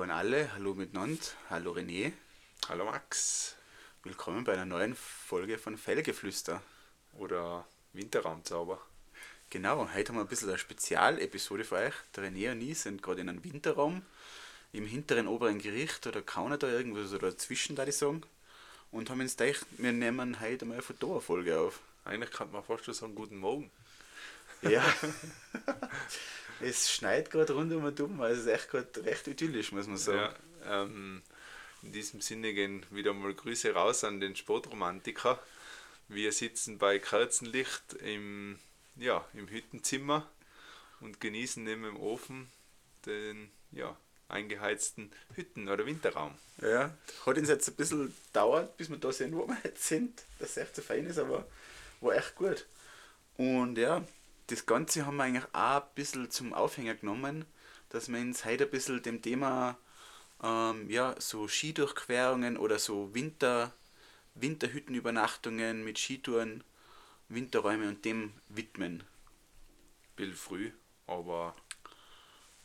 Hallo an alle, hallo miteinander, hallo René. Hallo Max. Willkommen bei einer neuen Folge von Fellgeflüster. Oder Winterraumzauber. Genau, heute haben wir ein bisschen eine Spezialepisode für euch. Der René und ich sind gerade in einem Winterraum im hinteren oberen Gericht oder Kanada irgendwo so dazwischen, da ich sagen. Und haben uns gedacht, wir nehmen heute mal eine Fotofolge auf. Eigentlich kann man fast schon sagen, guten Morgen. Ja. es schneit gerade rundum und um, also es ist echt gerade recht idyllisch, muss man sagen. Ja, ähm, in diesem Sinne gehen wieder mal Grüße raus an den Sportromantiker. Wir sitzen bei Kerzenlicht im, ja, im Hüttenzimmer und genießen neben dem Ofen den ja, eingeheizten Hütten- oder Winterraum. Ja, hat uns jetzt ein bisschen gedauert, bis wir da sind, wo wir jetzt sind, dass es echt so fein ist, aber war echt gut. Und ja, das Ganze haben wir eigentlich auch ein bisschen zum Aufhänger genommen, dass wir uns heute ein bisschen dem Thema ähm, ja, so Skidurchquerungen oder so Winter, Winterhüttenübernachtungen mit Skitouren, Winterräume und dem widmen. Bill früh, aber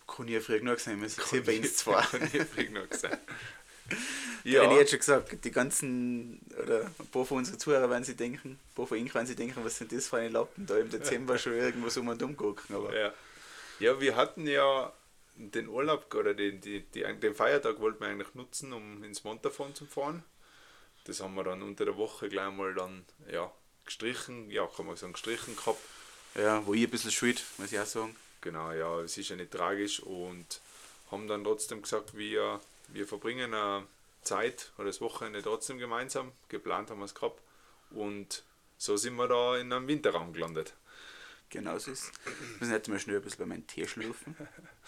kann ich ja früh genug sein, sind hier bei uns zwei. Kann ich früh genug sein. Ja. Ich hätte schon gesagt, die ganzen, oder ein paar von unseren Zuhörern werden sie denken, ein paar von ihnen werden sie denken, was sind das für eine Lappen da im Dezember schon irgendwo so um und gucken. Aber Ja. ja, wir hatten ja den Urlaub oder den, die, die, den Feiertag wollten wir eigentlich nutzen, um ins Montafon zu fahren. Das haben wir dann unter der Woche gleich mal dann ja, gestrichen, ja, kann man sagen, gestrichen gehabt. ja, wo ich ein bisschen schuld, muss ich auch sagen. Genau, ja, es ist ja nicht tragisch und haben dann trotzdem gesagt, wir, wir verbringen eine Zeit oder das Wochenende trotzdem gemeinsam. Geplant haben wir es gehabt und so sind wir da in einem Winterraum gelandet. Genau so ist es. Wir müssen jetzt mal schnell ein bisschen bei meinem Tee schlürfen.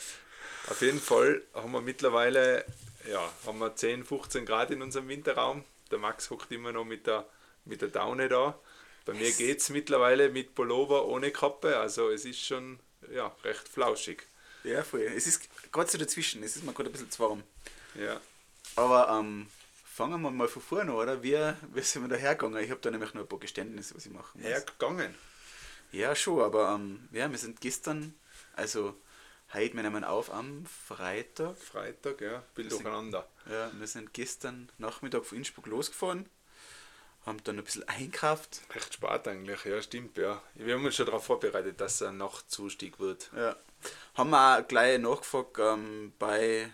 Auf jeden Fall haben wir mittlerweile ja, haben wir 10, 15 Grad in unserem Winterraum. Der Max hockt immer noch mit der, mit der Daune da. Bei mir geht es mittlerweile mit Pullover ohne Kappe, also es ist schon ja, recht flauschig. Ja, voll. Es ist gerade so dazwischen, es ist mir gerade ein bisschen zu warm. Ja, Aber ähm, fangen wir mal von vorne an, oder? Wie, wie sind wir da hergegangen? Ich habe da nämlich noch ein paar Geständnisse, was ich machen muss. hergegangen. Ja, schon, aber ähm, ja, wir sind gestern, also heute, wir nehmen auf am Freitag. Freitag, ja, sind- durcheinander. Ja, wir sind gestern Nachmittag von Innsbruck losgefahren, haben dann ein bisschen einkauft. Recht spät eigentlich, ja, stimmt, ja. Wir haben uns schon darauf vorbereitet, dass es ein Nachtzustieg wird. Ja. Haben wir auch gleich nachgefragt ähm, bei,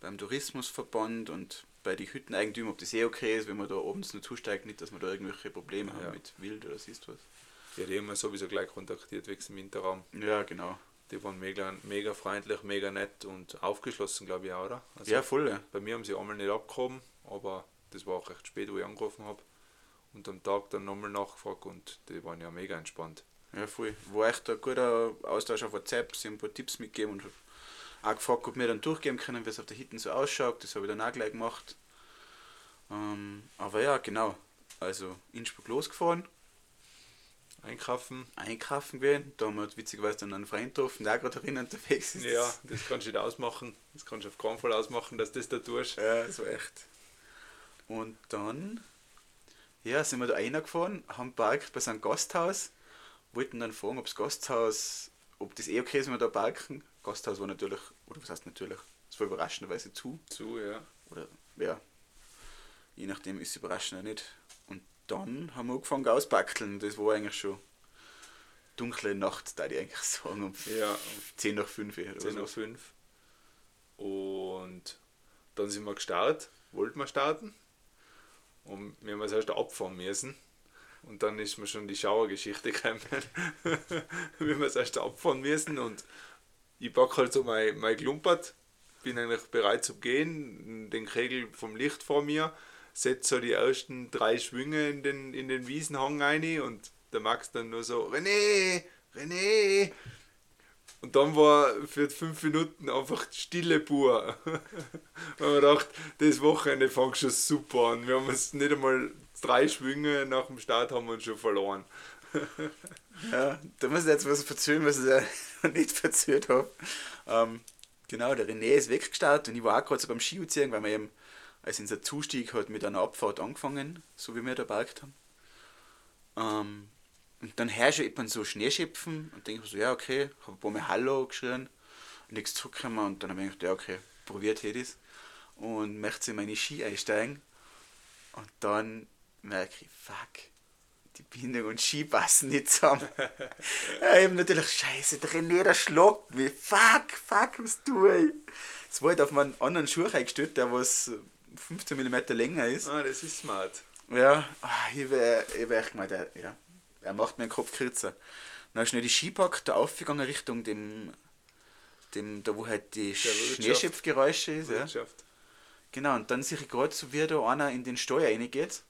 beim Tourismusverband und bei den Hütteneigentümern, ob das eh okay ist, wenn man da abends nur zusteigt, nicht, dass wir da irgendwelche Probleme haben Ja. mit Wild oder siehst was. Ja, die haben wir sowieso gleich kontaktiert wegen dem Winterraum. Ja, genau. Die waren mega, mega freundlich, mega nett und aufgeschlossen, glaube ich auch, oder? Also ja, voll. Ja. Bei mir haben sie einmal nicht abgehoben, aber das war auch recht spät, wo ich angerufen habe. Und am Tag dann nochmal nachgefragt und die waren ja mega entspannt. Ja, voll. War echt ein guter Austausch auf WhatsApp. Sie haben ein paar Tipps mitgegeben und auch gefragt, ob wir dann durchgeben können, wie es auf der Hitten so ausschaut. Das habe ich dann auch gleich gemacht. Ähm, aber ja, genau. Also Innsbruck losgefahren, Einkaufen, einkaufen gehen. Da haben wir witzigerweise dann einen Freund getroffen, der auch gerade darin unterwegs ist. ja, das kannst du nicht ausmachen. Das kannst du auf keinen Fall ausmachen, dass das da tust. Ja, so echt. Und dann ja, sind wir da reingefahren, haben parkt bei so einem Gasthaus, wollten dann fragen, ob das Gasthaus, ob das eh okay ist, wenn wir da parken. Gasthaus war natürlich, oder was heißt natürlich, es war überraschenderweise zu. Zu, ja. Oder ja, je nachdem ist es überraschend oder nicht. Und dann haben wir angefangen auspackeln. Das war eigentlich schon dunkle Nacht, da ich eigentlich sagen, um Ja, 10 nach 5 oder 10 nach so. 5. Und dann sind wir gestartet, wollten wir starten. Und wir haben uns erst abfahren müssen. Und dann ist mir schon die Schauergeschichte gekommen. wir haben uns erst abfahren müssen und ich packe halt so mein, mein Klumpert, bin eigentlich bereit zu gehen, den Kegel vom Licht vor mir, setze so die ersten drei Schwünge in den, in den Wiesenhang rein und der Max dann nur so, René, René, und dann war für fünf Minuten einfach Stille pur. Weil man gedacht, das Wochenende fängt schon super an. Wir haben uns nicht einmal drei Schwünge nach dem Start haben wir uns schon verloren. Ja, da muss ich jetzt was erzählen, was noch nicht erzählt habe. Ähm, genau, der René ist weggestartet und ich war auch gerade so beim Skiuziehen, weil wir eben, als unser Zustieg hat mit einer Abfahrt angefangen, so wie wir da parkt haben. Ähm, und dann hörst du jemand so Schneeschöpfen und denke so, ja, okay, habe ein paar Mal Hallo geschrien, nichts zurückgekommen und dann habe ich gedacht, ja, okay, probiert hätte es und möchte in meine Ski einsteigen. Und dann merke ich, fuck, die Bindung und Ski passen nicht zusammen. ja, eben natürlich, scheiße, der René, der schlagt mich. Fuck, fuck, was tue ich? Es war halt auf meinen anderen Schuh eingestellt, der was 15 mm länger ist. Ah, das ist smart. Ja, ah, ich habe ich echt gemeint, er, ja, er macht mir den Kopf kürzer. Dann schnell die Skipacke da aufgegangen Richtung dem, dem da wo halt die Der. Schneeschöpfgeräusche ist. Ja. Genau, und dann sehe ich gerade so, wie da einer in den Steuer reingeht,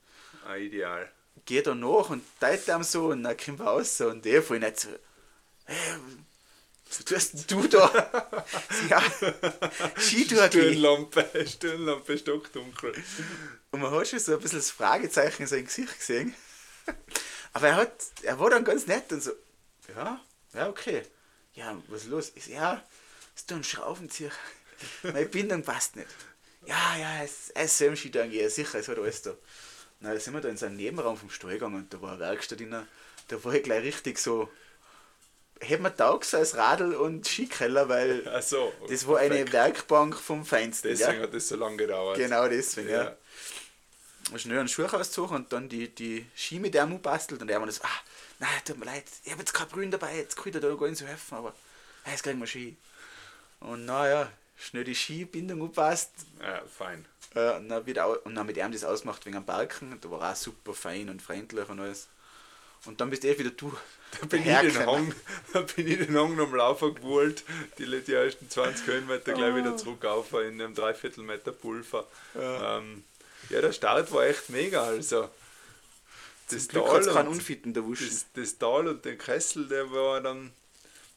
Ah, ideal. Geht da nach und teilt ihm so und dann kommt er raus und der voll nicht so, hey, was tust du da? ja, Stirnlampe, Stirnlampe stockdunkel. Und man hat schon so ein bisschen das Fragezeichen in seinem Gesicht gesehen. Aber er hat, er war dann ganz nett und so, ja, ja, okay. Ja, was ist los? Ich so, ja, ist da ein Schraubenzieher? Meine Bindung passt nicht. Ja, ja, es soll im Skitouren gehen, sicher, es hat alles da. Na, da sind wir da in so einen Nebenraum vom Stall gegangen und da war eine Werkstatt drin. Da war ich gleich richtig so, hätte mir taugt als Radl und Skikeller, weil so. das war eine perfekt. Werkbank vom Feinsten. Deswegen ja. hat das so lange gedauert. Genau deswegen, ja. Ja. Schnell einen Schuh ausgezogen und dann die, die Ski mit dem bastelt und er hat so, ah, nein, tut mir leid, ich habe jetzt kein Brühen dabei, jetzt kann ich dir da gar nicht so helfen, aber hey, jetzt kriegen wir Ski. Und naja, schnell die Skibindung angepasst Ja, fein. äh, und, dann wieder, und dann mit ihm das ausgemacht wegen am Balken, da war auch super fein und freundlich und alles. Und dann bist eh wieder du. Da bin, ich den Hang, da bin ich den Hang am Laufen gewollt, die, die ersten 20 Höhenmeter gleich wieder zurück auf in einem Dreiviertel Meter Pulver. Ja. Ähm, ja, der Start war echt mega. Also, das Tal und- Unfitten das, das Tal und den Kessel, der war dann,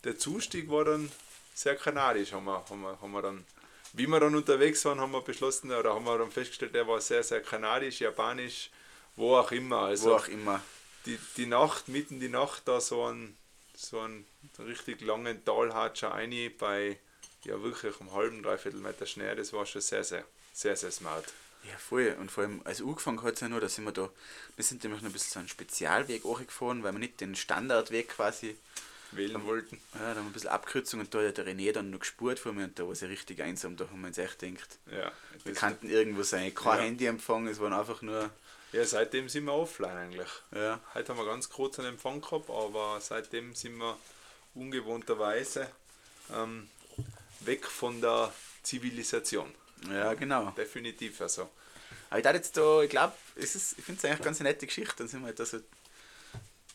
der Zustieg war dann sehr kanadisch, haben wir, haben wir, haben wir dann, wie wir dann unterwegs waren, haben wir beschlossen, oder haben wir dann festgestellt, der war sehr, sehr kanadisch, japanisch, wo auch immer. Also Wo auch immer. die, die Nacht, mitten die Nacht, da so einen, so richtig langen Talhatscher rein bei, ja wirklich einem halben, dreiviertel Meter Schnee, das war schon sehr, sehr, sehr, sehr smart. Ja, voll. Und vor allem, als angefangen hat es ja nur, da sind wir da, wir sind nämlich noch ein bisschen so einen Spezialweg gefahren, weil wir nicht den Standardweg quasi, Wählen wollten. ja, da haben wir ein bisschen Abkürzung und da hat der René dann noch gespurt vor mir und da war es ja richtig einsam, da haben wir uns echt gedacht, Ja, wir kannten irgendwo sein, kein Ja. Handyempfang, es waren einfach nur, ja, seitdem sind wir offline eigentlich. ja, Heute haben wir ganz kurz einen Empfang gehabt, aber seitdem sind wir ungewohnterweise ähm, weg von der Zivilisation. ja genau. Definitiv also. Aber ich jetzt da, ich glaube, ich finde es eigentlich eine ganz nette Geschichte. Dann sind wir halt da so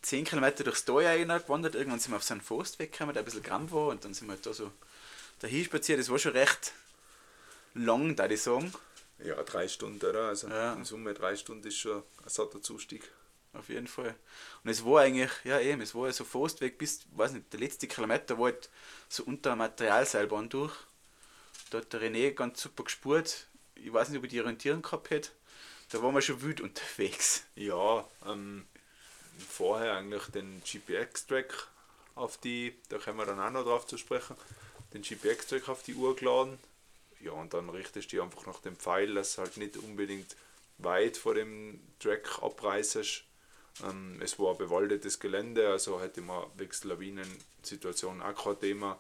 10 Kilometer durchs Tal gewandert. Irgendwann sind wir auf so einen Forstweg gekommen, der ein bisschen gramm war. Und dann sind wir halt da so dahin spaziert. Das war schon recht lang, da ich sagen. Ja, drei Stunden, oder? Also Ja. in Summe drei Stunden ist schon ein satter Zustieg. Auf jeden Fall. Und es war eigentlich, ja eben, es war so Forstweg bis, weiß nicht, der letzte Kilometer war halt so unter einer Materialseilbahn durch. Da hat der René ganz super gespurt. Ich weiß nicht, ob ich die Orientierung gehabt hätte. Da waren wir schon wild unterwegs. Ja, ähm, vorher eigentlich den GPX-Track auf die, da kommen wir dann auch noch drauf zu sprechen, den GPX-Track auf die Uhr geladen. Ja, und dann richtest du dich einfach nach dem Pfeil, dass halt nicht unbedingt weit vor dem Track abreißest. Ähm, es war bewaldetes Gelände, also hätte man wegen Lawinen-Situationen auch kein Thema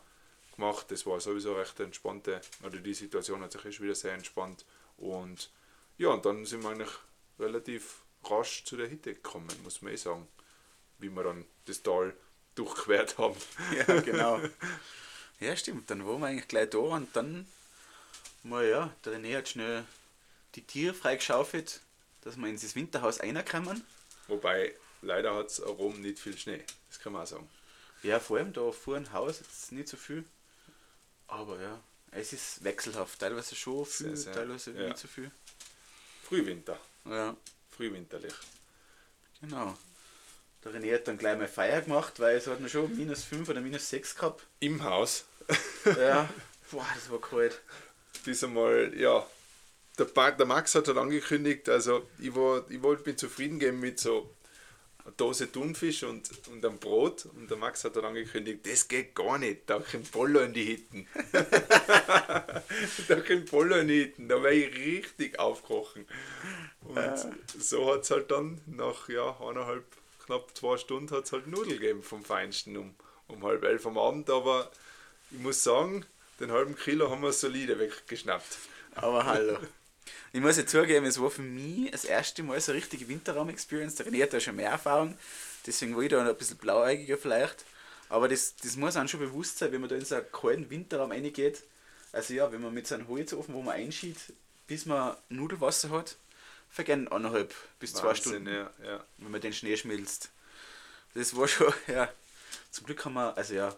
gemacht. Das war sowieso recht entspannte, oder die Situation hat sich erst wieder sehr entspannt. Und ja, und dann sind wir eigentlich relativ rasch zu der Hitte gekommen, muss man eh sagen. Wie wir dann das Tal durchquert haben. Ja, genau. ja, stimmt. Dann waren wir eigentlich gleich da und dann, mal ja, der René hat schnell die Tiere freigeschaufelt, dass wir ins Winterhaus reinkommen. Wobei, leider hat es Rom nicht viel Schnee. Das kann man auch sagen. Ja, vor allem da vor dem Haus jetzt nicht so viel. Aber ja, es ist wechselhaft. Teilweise schon viel, Sehr, sehr, teilweise ja. nicht so viel. Frühwinter. Ja, Frühwinterlich. genau. Der René hat dann gleich mal Feier gemacht, weil es hat noch schon minus 5 oder minus 6 gehabt. Im Haus. Ja, boah, das war kalt. Bis einmal, ja. Der, Pa- der Max hat halt angekündigt, also ich, war, ich wollte mich zufrieden geben mit so Dose Thunfisch und, und einem Brot. Und der Max hat dann angekündigt, das geht gar nicht, da kommt Polo in die Hitten. da kommt Polo in die Hitten, da wäre ich richtig aufkochen. Und so hat es halt dann nach ja, eineinhalb, knapp zwei Stunden hat es halt Nudeln gegeben vom Feinsten um, um halb elf am Abend. Aber ich muss sagen, den halben Kilo haben wir solide weggeschnappt. Aber hallo. Ich muss ja zugeben, es war für mich das erste Mal so eine richtige Winterraum-Experience. Der René hat da schon mehr Erfahrung, deswegen war ich da noch ein bisschen blauäugiger vielleicht. Aber das, das muss einem schon bewusst sein, wenn man da in so einen kalten Winterraum reingeht. Also ja, wenn man mit so einem Holzofen, wo man einschiebt, bis man Nudelwasser hat, vergehen anderthalb bis zwei Wahnsinn, Stunden, Ja, ja. wenn man den Schnee schmilzt. Das war schon, ja. Zum Glück haben wir, also ja,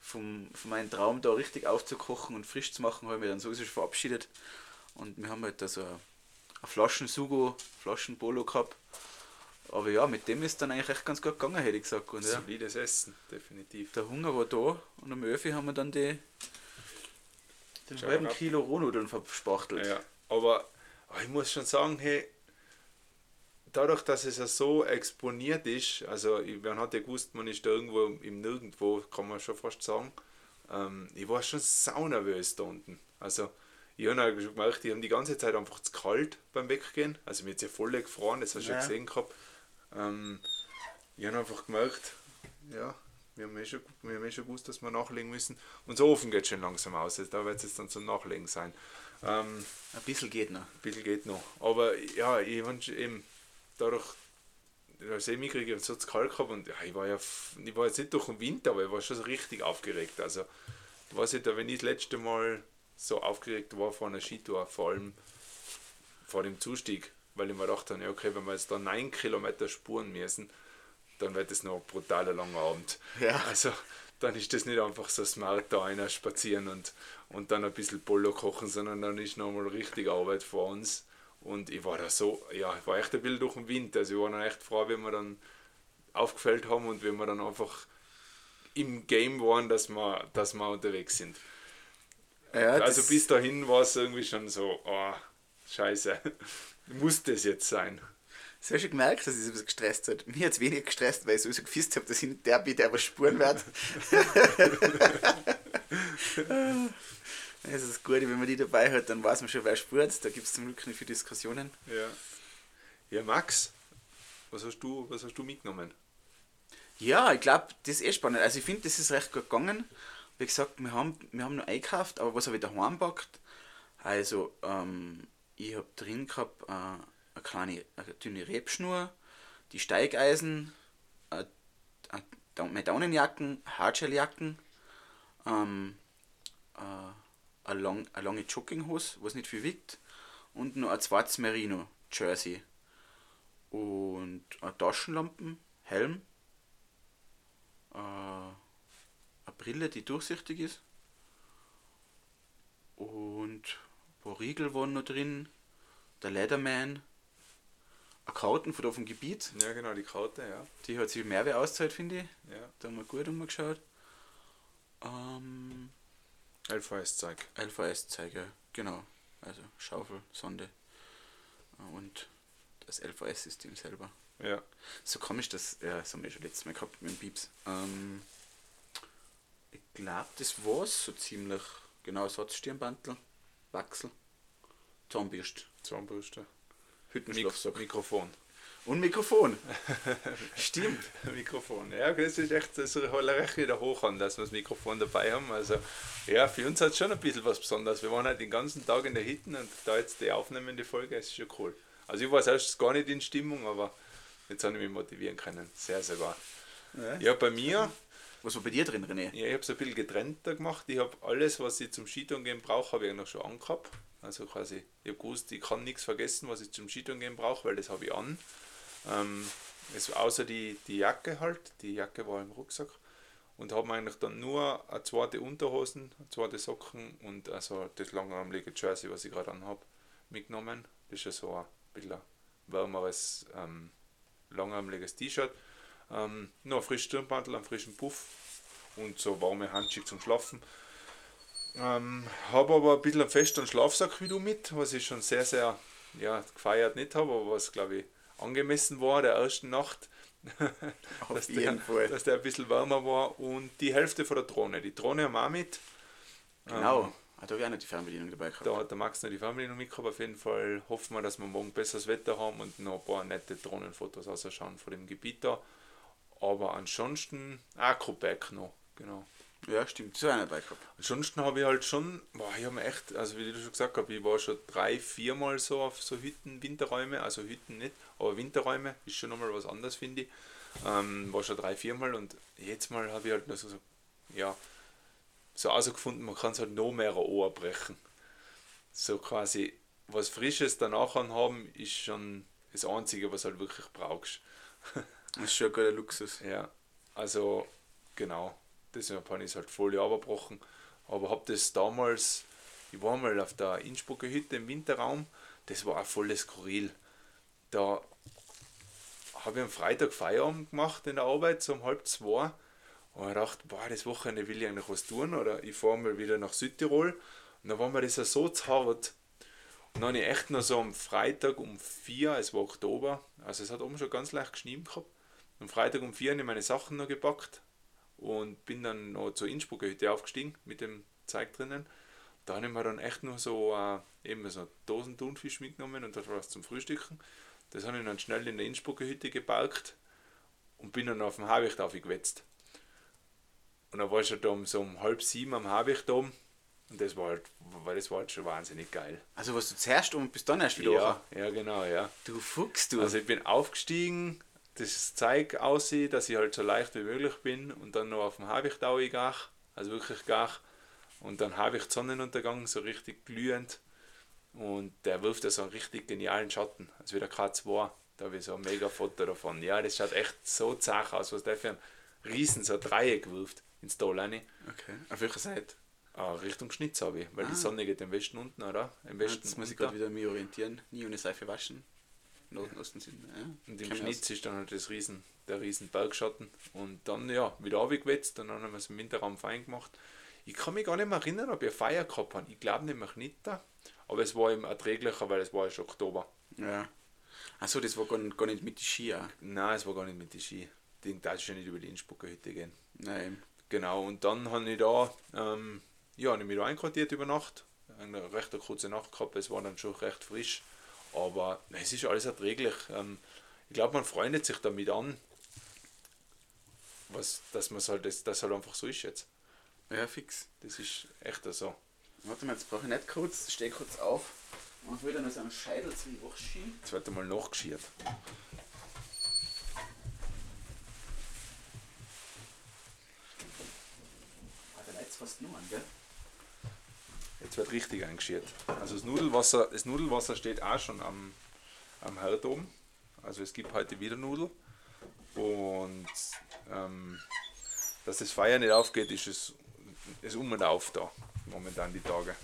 vom, von meinem Traum da richtig aufzukochen und frisch zu machen, habe ich mich dann sowieso schon verabschiedet. Und wir haben halt da so eine, eine Flaschen Sugo, Flaschen Polo gehabt. Aber ja, mit dem ist dann eigentlich echt ganz gut gegangen, hätte ich gesagt. Und ja, Solides Essen, definitiv. der Hunger war da und am Öfi haben wir dann die, den Schau halben ab. Kilo Rohnudeln verspachtelt. Ja, aber ich muss schon sagen, hey, dadurch, dass es ja so exponiert ist, also man hat ja gewusst, man ist da irgendwo im Nirgendwo, kann man schon fast sagen, ähm, ich war schon saunervös da unten. Also ich habe schon gemerkt, die haben die ganze Zeit einfach zu kalt beim Weggehen, also mir jetzt ja voll gefroren, das hast du ja Ja. gesehen gehabt. Ähm, ich habe einfach gemerkt, ja, wir haben, eh schon, wir haben eh schon gewusst, dass wir nachlegen müssen. Unser Ofen geht schon langsam aus, also da wird es jetzt dann zum Nachlegen sein. Ähm, Ein bisschen geht noch. ein bisschen geht noch. Aber ja, ich habe eben dadurch, als ich mitkriege, so zu kalt gehabt und ja, ich war ja, ich war jetzt nicht durch den Winter, aber ich war schon so richtig aufgeregt. Also, ich weiß nicht, wenn ich das letzte Mal so aufgeregt war vor einer Skitour, vor allem vor dem Zustieg, weil ich mir dachte, ja, okay, wenn wir jetzt da 9 Kilometer spuren müssen, dann wird es noch ein brutaler langer Abend. Ja. Also, dann ist das nicht einfach so smart da einer spazieren und, und dann ein bisschen Polo kochen, sondern dann ist nochmal richtig Arbeit vor uns. Und ich war da so, ja, ich war echt ein bisschen durch den Wind. Also ich war dann echt froh, wenn wir dann aufgefällt haben und wenn wir dann einfach im Game waren, dass wir, dass wir unterwegs sind. Ja, also das- bis dahin war es irgendwie schon so, oh, scheiße, muss das jetzt sein? Hast du schon gemerkt, dass ich so ein bisschen gestresst hat? Mir hat es weniger gestresst, weil ich sowieso gewusst habe, dass ich nicht der bin, der was spuren wird. das ist das Gute, wenn man die dabei hat, dann weiß man schon, wer spurt. Da gibt es zum Glück nicht viele Diskussionen. Ja. Ja, Max, was hast du, was hast du mitgenommen? Ja, ich glaube, das ist eh spannend. Also ich finde, das ist recht gut gegangen. Wie gesagt, wir haben, wir haben noch eingekauft, aber was habe ich daheim gepackt? Also, ähm, ich habe drin gehabt äh, eine kleine eine dünne Rebschnur, die Steigeisen, äh, äh, meine Daunenjacken, Hardshelljacken, ähm, äh, eine, lang, eine lange Jogginghose, was nicht viel wiegt, und noch ein zweites Merino Jersey. Und eine Taschenlampen, Helm, äh, Brille, die durchsichtig ist. Und ein paar Riegel waren noch drin. Der Leatherman. Eine Karten von da vom Gebiet. Ja, genau, die Karte, ja. Die hat sich mehr wie auszahlt, finde ich. ja. Da haben wir gut umgeschaut. Ähm, LVS-Zeug. LVS-Zeiger, genau. Also Schaufel, Sonde äh, und das LVS-System selber. Ja. So komisch, das, ja, das haben wir schon letztes Mal gehabt mit dem Pieps. Ähm, glaube, das war's so ziemlich. Genau, Ersatzstirnbantel, Wachsel, Zahnbürste, Zahnbürste. Hüttenschlafsack Mikrofon. und Mikrofon. Stimmt. Mikrofon. Ja, das ist echt, das holt recht wieder hoch an, dass wir das Mikrofon dabei haben. Also, ja, für uns hat es schon ein bisschen was Besonderes. Wir waren halt den ganzen Tag in der Hitten und da jetzt die aufnehmende Folge ist schon cool. Also, ich war selbst gar nicht in Stimmung, aber jetzt habe ich mich motivieren können. Sehr sogar. Ja, bei mir, Was war bei dir drin, René? ja, ich habe es ein bisschen getrennter gemacht. Ich habe alles, was ich zum Skitouren gehen brauche, habe ich eigentlich schon angehabt. Also quasi, ich habe gewusst, ich kann nichts vergessen, was ich zum Skitouren gehen brauche, weil das habe ich an. Ähm, es, außer die, die Jacke halt, die Jacke war im Rucksack. Und habe eigentlich dann nur eine zweite Unterhosen, eine zweite Socken und also das langarmige Jersey, was ich gerade anhabe, mitgenommen. Das ist ja so ein bisschen ein wärmeres, ähm, langarmliches T-Shirt. Ähm, noch ein frisches Stirnbandel, einen frischen Puff und so warme Handschuhe zum Schlafen. Ähm, habe aber ein bisschen einen festen Schlafsack wie du mit, was ich schon sehr, sehr ja, gefeiert nicht habe, aber was glaube ich angemessen war der ersten Nacht. Dass, der, Fall. dass der ein bisschen wärmer war und die Hälfte von der Drohne. Die Drohne haben wir auch mit. Genau. Ähm, Ah, da habe ich auch noch die Fernbedienung dabei gehabt. da hat der Max noch die Fernbedienung mitgehabt. Auf jeden Fall hoffen wir, dass wir morgen besseres Wetter haben und noch ein paar nette Drohnenfotos ausschauen von dem Gebiet da. Aber ansonsten, Akroback noch, genau. Ja, stimmt. So eine gehabt. Ansonsten habe ich halt schon, boah, ich habe mir echt, also wie du schon gesagt hast, ich war schon drei, viermal so auf so Hütten, Winterräume, also Hütten nicht, aber Winterräume ist schon nochmal was anderes, finde ich. Ähm, war schon drei, viermal und jetzt mal habe ich halt noch so, so ja, so herausgefunden, man kann es halt noch mehr Ohr brechen. So quasi was Frisches danach haben, ist schon das Einzige, was halt wirklich brauchst. Das ist schon ein guter Luxus. Ja, also genau, deshalb habe ich es halt voll abgebrochen. Aber habe das damals, ich war mal auf der Innsbrucker Hütte im Winterraum, das war auch voll skurril. Da habe ich am Freitag Feierabend gemacht in der Arbeit, so um halb zwei. Und ich dachte, boah, das Wochenende will ich eigentlich was tun oder ich fahre mal wieder nach Südtirol. Und dann war mir das ja so zart. Und dann habe ich echt noch so am Freitag um vier, es war Oktober, also es hat oben schon ganz leicht geschnien gehabt. Am Freitag um vier habe ich meine Sachen noch gepackt und bin dann noch zur Innsbrucker Hütte aufgestiegen mit dem Zeug drinnen. Da habe ich mir dann echt nur so äh, eben so Dosen Thunfisch mitgenommen und das war was zum Frühstücken. Das habe ich dann schnell in der Innsbrucker Hütte gebalgt und bin dann auf dem Habicht aufgewetzt. Und dann war ich schon da um so um halb sieben am Habichtdom und das war halt, weil das war halt schon wahnsinnig geil. Also was du zuerst und bis dann erst wieder Ja, ja, genau, ja. Du Fuchs, du. Also ich bin aufgestiegen, das Zeug aussieht, dass ich halt so leicht wie möglich bin und dann noch auf dem Habichtau gach, also wirklich gach. Und dann habe ich Sonnenuntergang, so richtig glühend. Und der wirft ja so einen richtig genialen Schatten, also wie der K2. Da habe ich so ein mega Foto davon. Ja, das schaut echt so zach aus, was der für ein riesen so Dreieck wirft ins Tal rein. okay. Auf welcher Seite? Ah, Richtung Schnitz habe ich, weil Ah. die Sonne geht im Westen unten, oder? Im Westen Jetzt muss ich gerade wieder mich orientieren. Nie ohne Seife waschen. Norden, Osten, Süden. Ja. Und im Schnitz ist dann halt das riesen, der riesen Bergschatten. Und dann ja, wieder abgewetzt und dann haben wir es im Winterraum fein gemacht. Ich kann mich gar nicht mehr erinnern, ob ich eine Feier gehabt habe. Ich glaube nämlich nicht da. Aber es war eben erträglicher, weil es war ja schon Oktober. Ja. Achso, das war gar nicht, gar nicht mit den Ski auch. Nein, es war gar nicht mit den Ski. Den darfst du ja nicht über die Innsbrucker Hütte gehen. Nein. Genau, und dann habe ich da, ähm, ja, habe ich mich da einquartiert über Nacht. Eine recht kurze Nacht gehabt, es war dann schon recht frisch. Aber nein, es ist alles erträglich. Ähm, ich glaube, man freundet sich damit an, was, dass man halt, das, das halt einfach so ist jetzt. Ja, fix. Das ist echt so. Warte mal, jetzt brauche ich nicht kurz. Steh kurz auf. Und wieder noch so einen Scheitel zum Wachschieben. Jetzt wird einmal nachgeschiert. Ah, der leitet fast nur an, gell? Jetzt wird richtig eingeschiert. Also das Nudelwasser, das Nudelwasser steht auch schon am, am Herd oben. Also es gibt heute wieder Nudel. Und ähm, dass das Feuer nicht aufgeht, ist es ist um und auf da, momentan die Tage.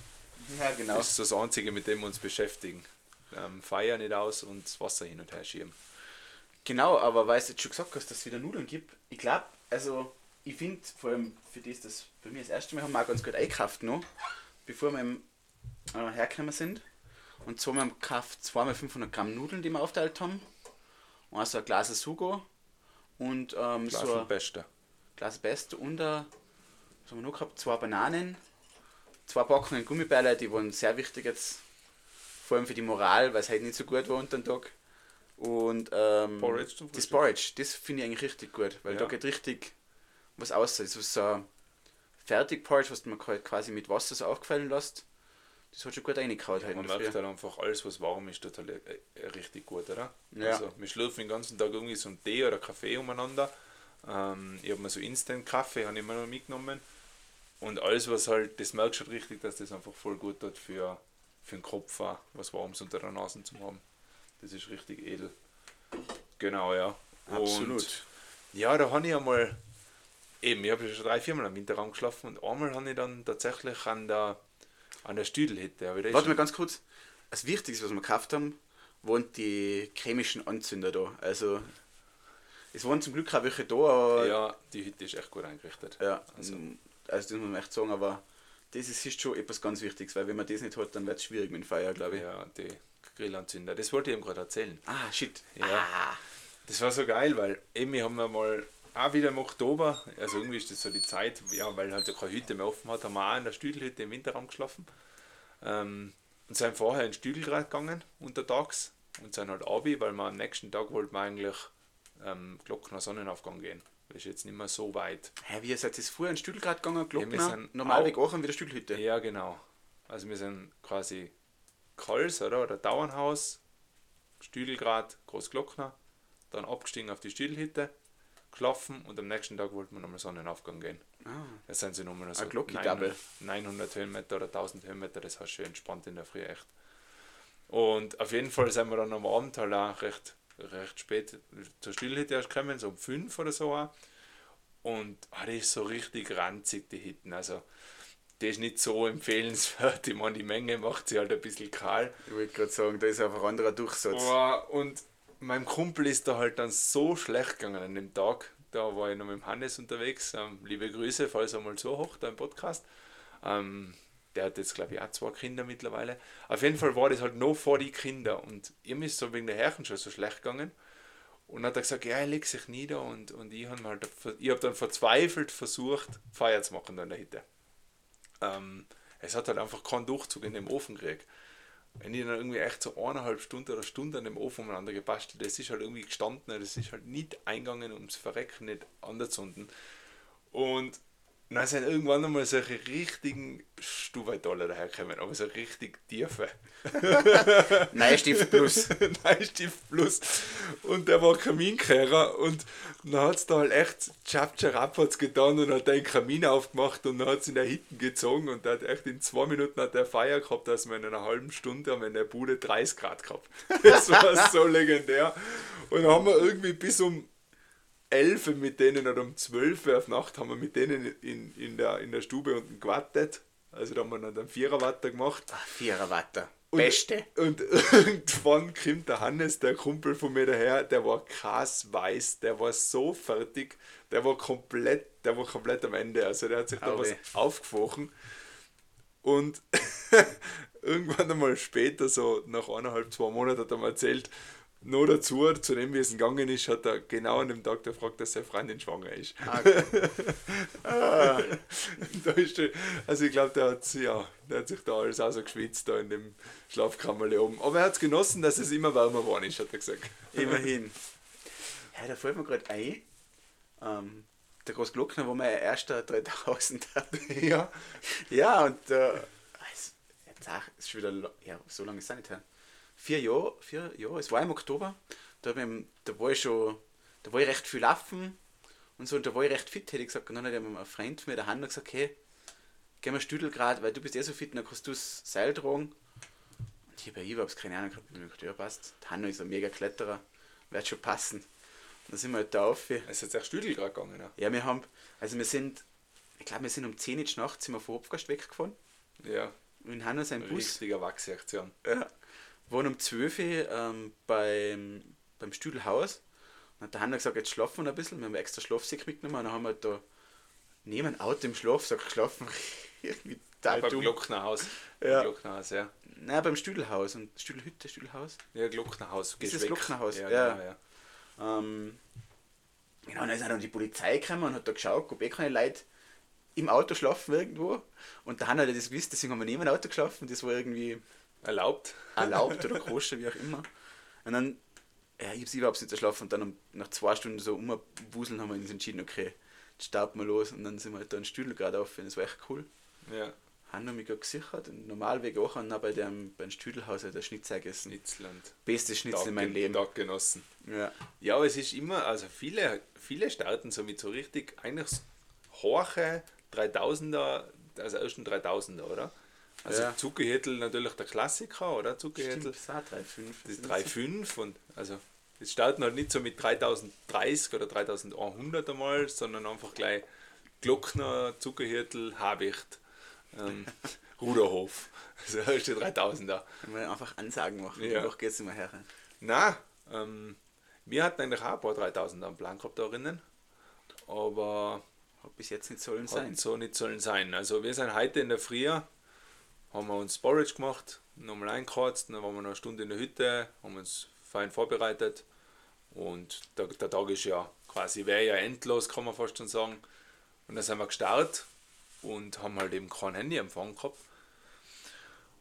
Ja, genau. Das ist das Einzige, mit dem wir uns beschäftigen. Ähm, Feuer nicht aus und das Wasser hin und her schieben. Genau, aber weil du jetzt schon gesagt hast, dass es wieder Nudeln gibt, ich glaube, also ich finde vor allem für das, das bei mir das erste Mal haben wir auch ganz gut eingekauft noch, bevor wir im, äh, hergekommen sind. Und zwar haben wir gekauft zweimal 500 Gramm Nudeln, die wir aufteilt haben. Und also ein Glas Sugo und ähm, Glas so ein Beste. Glas Beste und ein, was haben wir noch gehabt? Zwei Bananen, zwei Packungen Gummibärle, die waren sehr wichtig jetzt, vor allem für die Moral, weil es halt nicht so gut war unter dem Tag. Und ähm, Porridge zum das. Porridge, das finde ich eigentlich richtig gut, weil Ja. da geht richtig was aus. Das ist so Fertig-Porridge, was man halt quasi mit Wasser so aufgefallen lässt. Das hat schon gut reingehauen halt Man merkt halt einfach, alles was warm ist, tut halt äh, äh, richtig gut, oder? Ja. Also, wir schlürfen den ganzen Tag irgendwie so einen Tee oder Kaffee umeinander. Ähm, ich habe mir so Instant-Kaffee habe ich immer noch mitgenommen. Und alles, was halt, das merkst du halt richtig, dass das einfach voll gut tut für, für den Kopf auch, was Warmes unter der Nase zu haben. Das ist richtig edel. Genau, ja. Absolut. Und, ja, da habe ich einmal, eben, ich habe schon drei, viermal am Winterraum geschlafen und einmal habe ich dann tatsächlich an der, an der Stüdelhütte. Warte mal ganz kurz. Das Wichtigste, was wir gekauft haben, waren die chemischen Anzünder da. Also, es waren zum Glück auch welche da, aber Ja, die Hütte ist echt gut eingerichtet. Ja, Also- also, also das muss man echt sagen, aber das ist, ist schon etwas ganz Wichtiges, weil wenn man das nicht hat, dann wird es schwierig mit dem Feuer, glaube ich. Ja, die Grillanzünder. Das wollte ich ihm gerade erzählen. Ah, shit. Ja. Ah. Das war so geil, weil eben wir haben wir mal auch wieder im Oktober, also irgendwie ist das so die Zeit, ja, weil halt ja keine Hütte mehr offen hat, haben wir auch in der Stüdelhütte im Winterraum geschlafen. Ähm, und sind vorher in Stüdelgrad gegangen, untertags, und sind halt abi, weil wir am nächsten Tag wollten wir eigentlich ähm, Glockner Sonnenaufgang gehen. Das ist jetzt nicht mehr so weit. Hä, wie seid ihr früher in Stüdelgrad gegangen, Ja, wir Glockner? sind Normalweg auch wieder Stüdelhütte. Ja, genau. Also wir sind quasi Kals oder, oder Dauernhaus, Stüdelgrad, Großglockner, dann abgestiegen auf die Stüdelhütte, geschlafen und am nächsten Tag wollten wir nochmal Sonnenaufgang gehen. Ah, Da sind sie nochmal so Ein Glocki-Double. 900 Höhenmeter oder 1000 Höhenmeter, das heißt schön entspannt in der Früh echt. Und auf jeden Fall sind wir dann am Abend halt auch recht, recht spät zur Stillhütte erst gekommen, so um 5 oder so auch. Und ah, die ist so richtig ranzig, die Hitten. Also, die ist nicht so empfehlenswert. Ich meine, die Menge macht sie halt ein bisschen kahl. ich wollte gerade sagen, da ist einfach ein anderer Durchsatz. Boah, und meinem Kumpel ist da halt dann so schlecht gegangen an dem Tag. Da war ich noch mit dem Hannes unterwegs. Ähm, liebe Grüße, falls er mal so hoch da im Podcast. Ähm, der hat jetzt, glaube ich, auch zwei Kinder mittlerweile. Auf jeden Fall war das halt noch vor die Kinder. Und ihm ist so wegen der Herren schon so schlecht gegangen. Und dann hat er gesagt, ja, er legt sich nieder. Und, und ich habe halt, hab dann verzweifelt versucht, Feier zu machen da in der Hütte. Ähm, es hat halt einfach keinen Durchzug in dem Ofen gekriegt. Wenn ich dann irgendwie echt so eineinhalb Stunden oder Stunde an dem Ofen umeinander gebastelt, das ist halt irgendwie gestanden, das ist halt nicht eingegangen, ums Verrecken nicht anzuzünden. Und dann sind irgendwann einmal solche richtigen Stuweitaler dahergekommen, aber so richtig tiefe. Nein, Stift Plus. Neistift Plus. Und der war Kaminkehrer und dann hat es da halt echt Chapcharap hat's getan und hat den Kamin aufgemacht und dann hat es in der Hitten gezogen und der hat echt in zwei Minuten hat der Feier gehabt, dass wir in einer halben Stunde haben wir in der Bude 30 Grad gehabt. Das war so legendär. Und dann haben wir irgendwie bis um 11 mit denen oder um 12 auf Nacht haben wir mit denen in, in, der, in der Stube unten gewartet. Also da haben wir dann einen Viererwatter gemacht. Vierer Watter. Und, Beste. Und irgendwann kommt der Hannes, der Kumpel von mir daher, der war weiß, der war so fertig, der war komplett, der war komplett am Ende. Also der hat sich da Au was aufgefochen. Und irgendwann einmal später, so nach eineinhalb, zwei Monaten, hat er mir erzählt, noch dazu, zu dem, wie es gegangen ist, hat er genau an dem Tag gefragt, dass seine Freundin schwanger ist. Ah, da ist der, also ich glaube, der hat, sich- ja, der hat sich da alles ausgeschwitzt da in dem Schlafkammerle oben. Aber er hat es genossen, dass es immer wärmer geworden ist, hat er gesagt. immerhin. Ja, da fällt mir gerade ein, ähm, der Großglockner war mein erster 3000 ja. Ja, und äh, jetzt auch, ist schon wieder, ja, so lange ist es nicht her. Vier Jahre, vier Jahre, es war im Oktober, da, ich, da war ich schon, da war ich recht viel laufen und so, und da war ich recht fit, hätte ich gesagt. Und dann hat mir ein Freund von mir, der Hanna, gesagt, hey, geh mal Stüdel gerade, weil du bist eh so fit, dann kannst du das Seil tragen. Und ich habe ja überhaupt keine Ahnung gehabt, und ich hab gedacht, ja passt, der Hanna ist ein mega Kletterer, wird schon passen. Und dann sind wir halt da auf. Es ist jetzt auch Stüdel gerade gegangen. Ja. Ja, wir haben, also wir sind, ich glaube, wir sind um 10 Uhr nachts sind wir von Hopfgast weggefahren. ja. In Hanna sein Bus. Richtiger Wachsaktion. Ja. Waren um 12 Uhr ähm, beim, beim Stüdelhaus. Und hat der Hanna gesagt, jetzt schlafen wir ein bisschen. Wir haben extra Schlafsack mitgenommen und dann haben wir da neben dem Auto im Schlafsack geschlafen. Irgendwie total beim dumm. Glocknerhaus. Ja. Beim Glocknerhaus, ja. Nein, beim Stüdelhaus und Stüdelhütte, Stüdelhaus. Ja, Glocknerhaus. Ist das. Glocknerhaus? Ja, Ja. Genau, ja. Ähm, genau, und dann ist auch noch die Polizei gekommen und hat da geschaut, ob eh keine Leute im Auto schlafen irgendwo. Und der Hanna hat das gewusst, deswegen haben wir neben dem Auto geschlafen. Das war irgendwie Erlaubt. erlaubt oder koscher, wie auch immer. Und dann, ja, ich hab's überhaupt nicht geschlafen und dann um, nach zwei Stunden so umwuseln haben wir uns entschieden, okay, jetzt starten wir los und dann sind wir halt da einen Stühl gerade auf und das war echt cool. Ja. Haben mich gerade gesichert und normalweg auch und dann bei dem beim Stüdelhaus hat der Schnitzel gegessen. Schnitzland. Bestes Schnitzel in meinem Leben. Tag genossen. Ja. Ja, aber es ist immer, also viele, viele starten so mit so richtig eigentlich hohe 3000er, also ersten 3000er, oder? Also Ja. Zuckerhüttel natürlich der Klassiker, oder? Zuckerhüttel. Das ist auch 3,5. Das ist 3,5 und also es starten halt nicht so mit 3030 oder 3100 einmal, sondern einfach gleich Glockner, Zuckerhüttel, Habicht, ähm, Ruderhof. Also das ist die 3000er. Wenn wir einfach Ansagen machen, Ja. ja. geht's immer her. Na, ähm, wir hatten eigentlich auch ein paar 3000 am Plan gehabt da drinnen, aber Hat bis jetzt nicht sollen sein. so nicht sollen sein. Also wir sind heute in der Früh, haben wir uns Porridge gemacht, nochmal eingekratzt, dann waren wir noch eine Stunde in der Hütte, haben uns fein vorbereitet und der, der Tag ist ja quasi, wäre ja endlos, kann man fast schon sagen. Und dann sind wir gestartet und haben halt eben kein Handyempfang gehabt.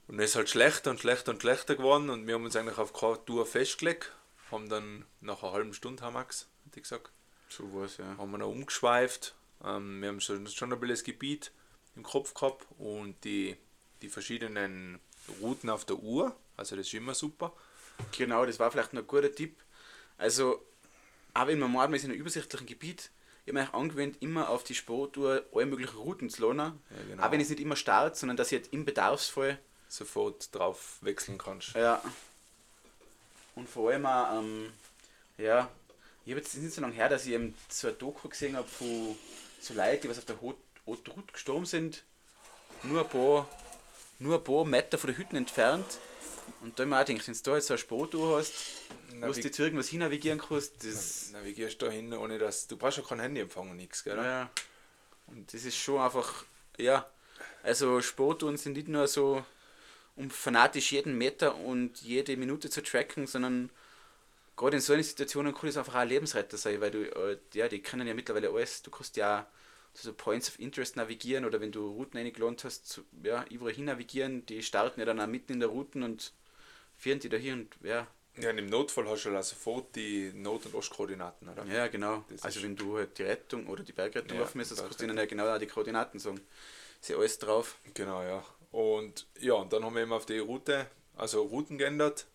Und es ist halt schlechter und schlechter und schlechter geworden und wir haben uns eigentlich auf keine Tour festgelegt. Haben dann nach einer halben Stunde, haben wir hätte ich gesagt, So was, ja. haben wir noch umgeschweift. Ähm, wir haben schon, schon ein bisschen das Gebiet im Kopf gehabt und die, die verschiedenen Routen auf der Uhr. Also das ist immer super. Genau, das war vielleicht noch ein guter Tipp. Also, auch wenn man mal ist in einem übersichtlichen Gebiet, ich habe mich angewöhnt, immer auf die Sportuhr alle möglichen Routen zu lernen. Ja, genau. Auch wenn es nicht immer start, sondern dass ich jetzt im Bedarfsfall. Sofort drauf wechseln kannst. Ja. Und vor allem auch, ähm, ja, ich habe jetzt nicht so lange her, dass ich eben so ein Doku gesehen habe von so Leuten, die was auf der Haute Route gestorben sind. Nur ein paar, nur ein paar Meter von der Hütten entfernt. Und da habe ich mir auch gedacht, wenn du da jetzt so eine Sportuhr hast, wo du jetzt irgendwas hin navigieren kannst, das. Navigierst da hin, ohne dass. Du brauchst ja kein Handyempfang und nichts, gell? Ja. Und das ist schon einfach, ja, also Sportuhren sind nicht nur so, um fanatisch jeden Meter und jede Minute zu tracken, sondern gerade in so einer Situation kann das einfach auch ein Lebensretter sein, weil du, äh, ja, die können ja mittlerweile alles, du kannst ja so Points of Interest navigieren oder wenn du Routen eingelohnt hast, zu, ja, überall hin navigieren, die starten ja dann auch mitten in der Routen und führen die da hin und ja, Ja, und im Notfall hast du ja sofort die Not- und Ostkoordinaten, oder? ja genau. Das Also wenn du halt die Rettung oder die Bergrettung Ja, laufen müsstest, kannst du ihnen ja genau die Koordinaten sagen. Ist ja alles drauf. Genau, ja. Und ja, und dann haben wir eben auf die Route, also Routen geändert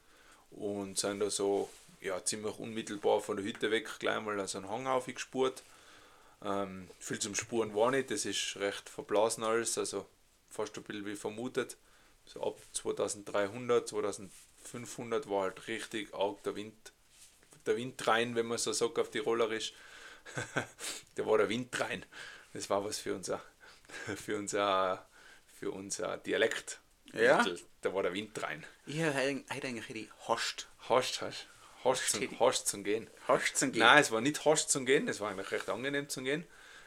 und sind da so ja, ziemlich unmittelbar von der Hütte weg gleich mal so einen Hang aufgespurt. Ähm, viel zum Spuren war nicht, das ist recht verblasen alles, also fast ein bisschen wie vermutet. So ab 2300, 2500 war halt richtig arg der Wind, der Wind rein, wenn man so sagt auf Tirolerisch. da war der Wind rein. Das war was für unser, für unser, für unser Dialekt. Ja? Da war der Wind rein. Ich hätte eigentlich die Hast. Hast, hast, hast, zum, hast zum Gehen. Hast zum Gehen. Nein, es war nicht hast zum Gehen, es war eigentlich recht angenehm zum Gehen.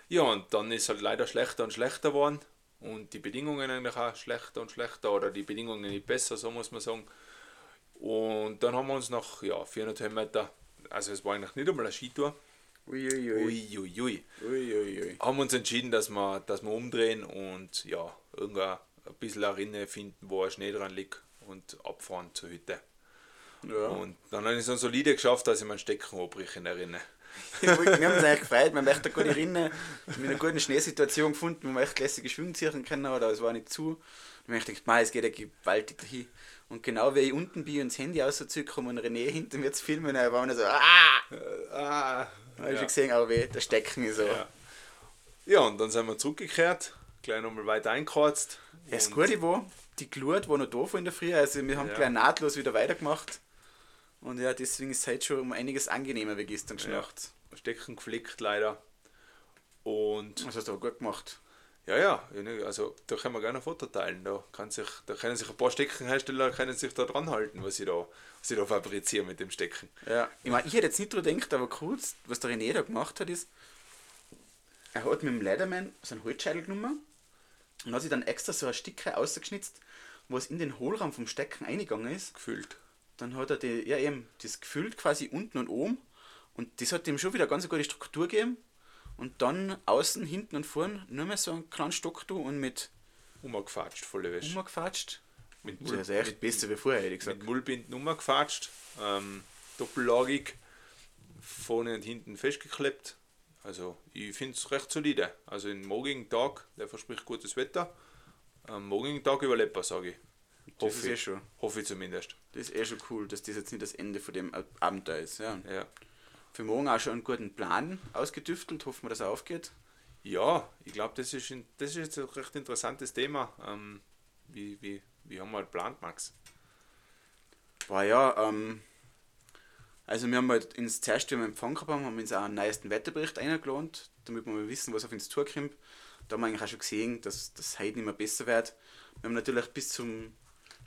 Ja, und dann ist halt leider schlechter und schlechter geworden und die Bedingungen eigentlich auch schlechter und schlechter oder die Bedingungen nicht besser, so muss man sagen. Und dann haben wir uns nach ja, 400 Meter, also es war eigentlich nicht einmal eine Skitour, Uiuiui. uiuiui, Uiuiui. haben uns entschieden, dass wir, dass wir umdrehen und ja, irgendein ein bisschen eine Rinne finden, wo ein Schnee dran liegt und abfahren zur Hütte. Ja. Und dann habe ich es dann solide geschafft, dass ich meinen Stecken abbreche in der Rinne. wir haben uns eigentlich gefreut, wir haben echt eine gute Rinne mit einer guten Schneesituation gefunden, wo wir echt lässige Schwimmen ziehen können, aber es war nicht zu. Und ich habe gedacht, es geht ja gewaltig dahin. Und genau wie ich unten bin und das Handy rauszücke, und René hinter mir zu filmen, dann war man so, ah! Ah, Da habe ich schon gesehen, aber weh, der Stecken ist so. Ja. ja, und dann sind wir zurückgekehrt, gleich nochmal weiter eingekreuzt. Ja, das Und- Gute war, die Glut war noch da von in der Früh, also wir haben Ja. gleich nahtlos wieder weitergemacht. Und ja, deswegen ist es heute schon um einiges angenehmer wie gestern Ja. Nacht. Stecken geflickt leider. Und Das hast du aber gut gemacht. ja, ja, also da können wir gerne ein Foto teilen. Da, kann sich, da können sich ein paar Steckenhersteller können sich da dran halten, was sie da, was sie da fabrizieren mit dem Stecken. Ja, ich meine, ich hätte jetzt nicht dran gedacht, aber kurz, was der René da gemacht hat, ist, er hat mit dem Leatherman so einen Holzscheitel genommen und hat sich dann extra so ein Stückchen ausgeschnitzt, wo es in den Hohlraum vom Stecken eingegangen ist. Gefüllt. Dann hat er die, ja eben, das gefüllt quasi unten und oben und das hat ihm schon wieder ganz eine gute Struktur gegeben. Und dann außen, hinten und vorn nur mehr so einen kleinen Stock da und mit Umgefatscht, volle Wäsche. umgefatscht. Mit, Das ist echt besser wie vorher, hätte ich gesagt. mit Mullbinden umgefatscht, ähm, doppellagig, vorne und hinten festgeklebt. Also ich finde es recht solide. Also im morgigen Tag, der verspricht gutes Wetter, am morgigen Tag überlebt er, sage ich. Das Hoffe ist eh ich. schon. Hoffe ich zumindest. Das ist eh schon cool, dass das jetzt nicht das Ende von dem Abenteuer ist. Ja. Ja. Für morgen auch schon einen guten Plan ausgetüftelt. Hoffen wir, dass er aufgeht. Ja, ich glaube, das ist, in- das ist jetzt ein recht interessantes Thema. Ähm, wie, wie, wie haben wir halt geplant, Max? War ja, ähm, also wir haben halt ins zuerst, wie wir Empfang gehabt haben, uns auch einen neuesten Wetterbericht eingelohnt, damit wir mal wissen, was auf uns zukommt. Da haben wir eigentlich auch schon gesehen, dass das heute nicht mehr besser wird. Wir haben natürlich bis zum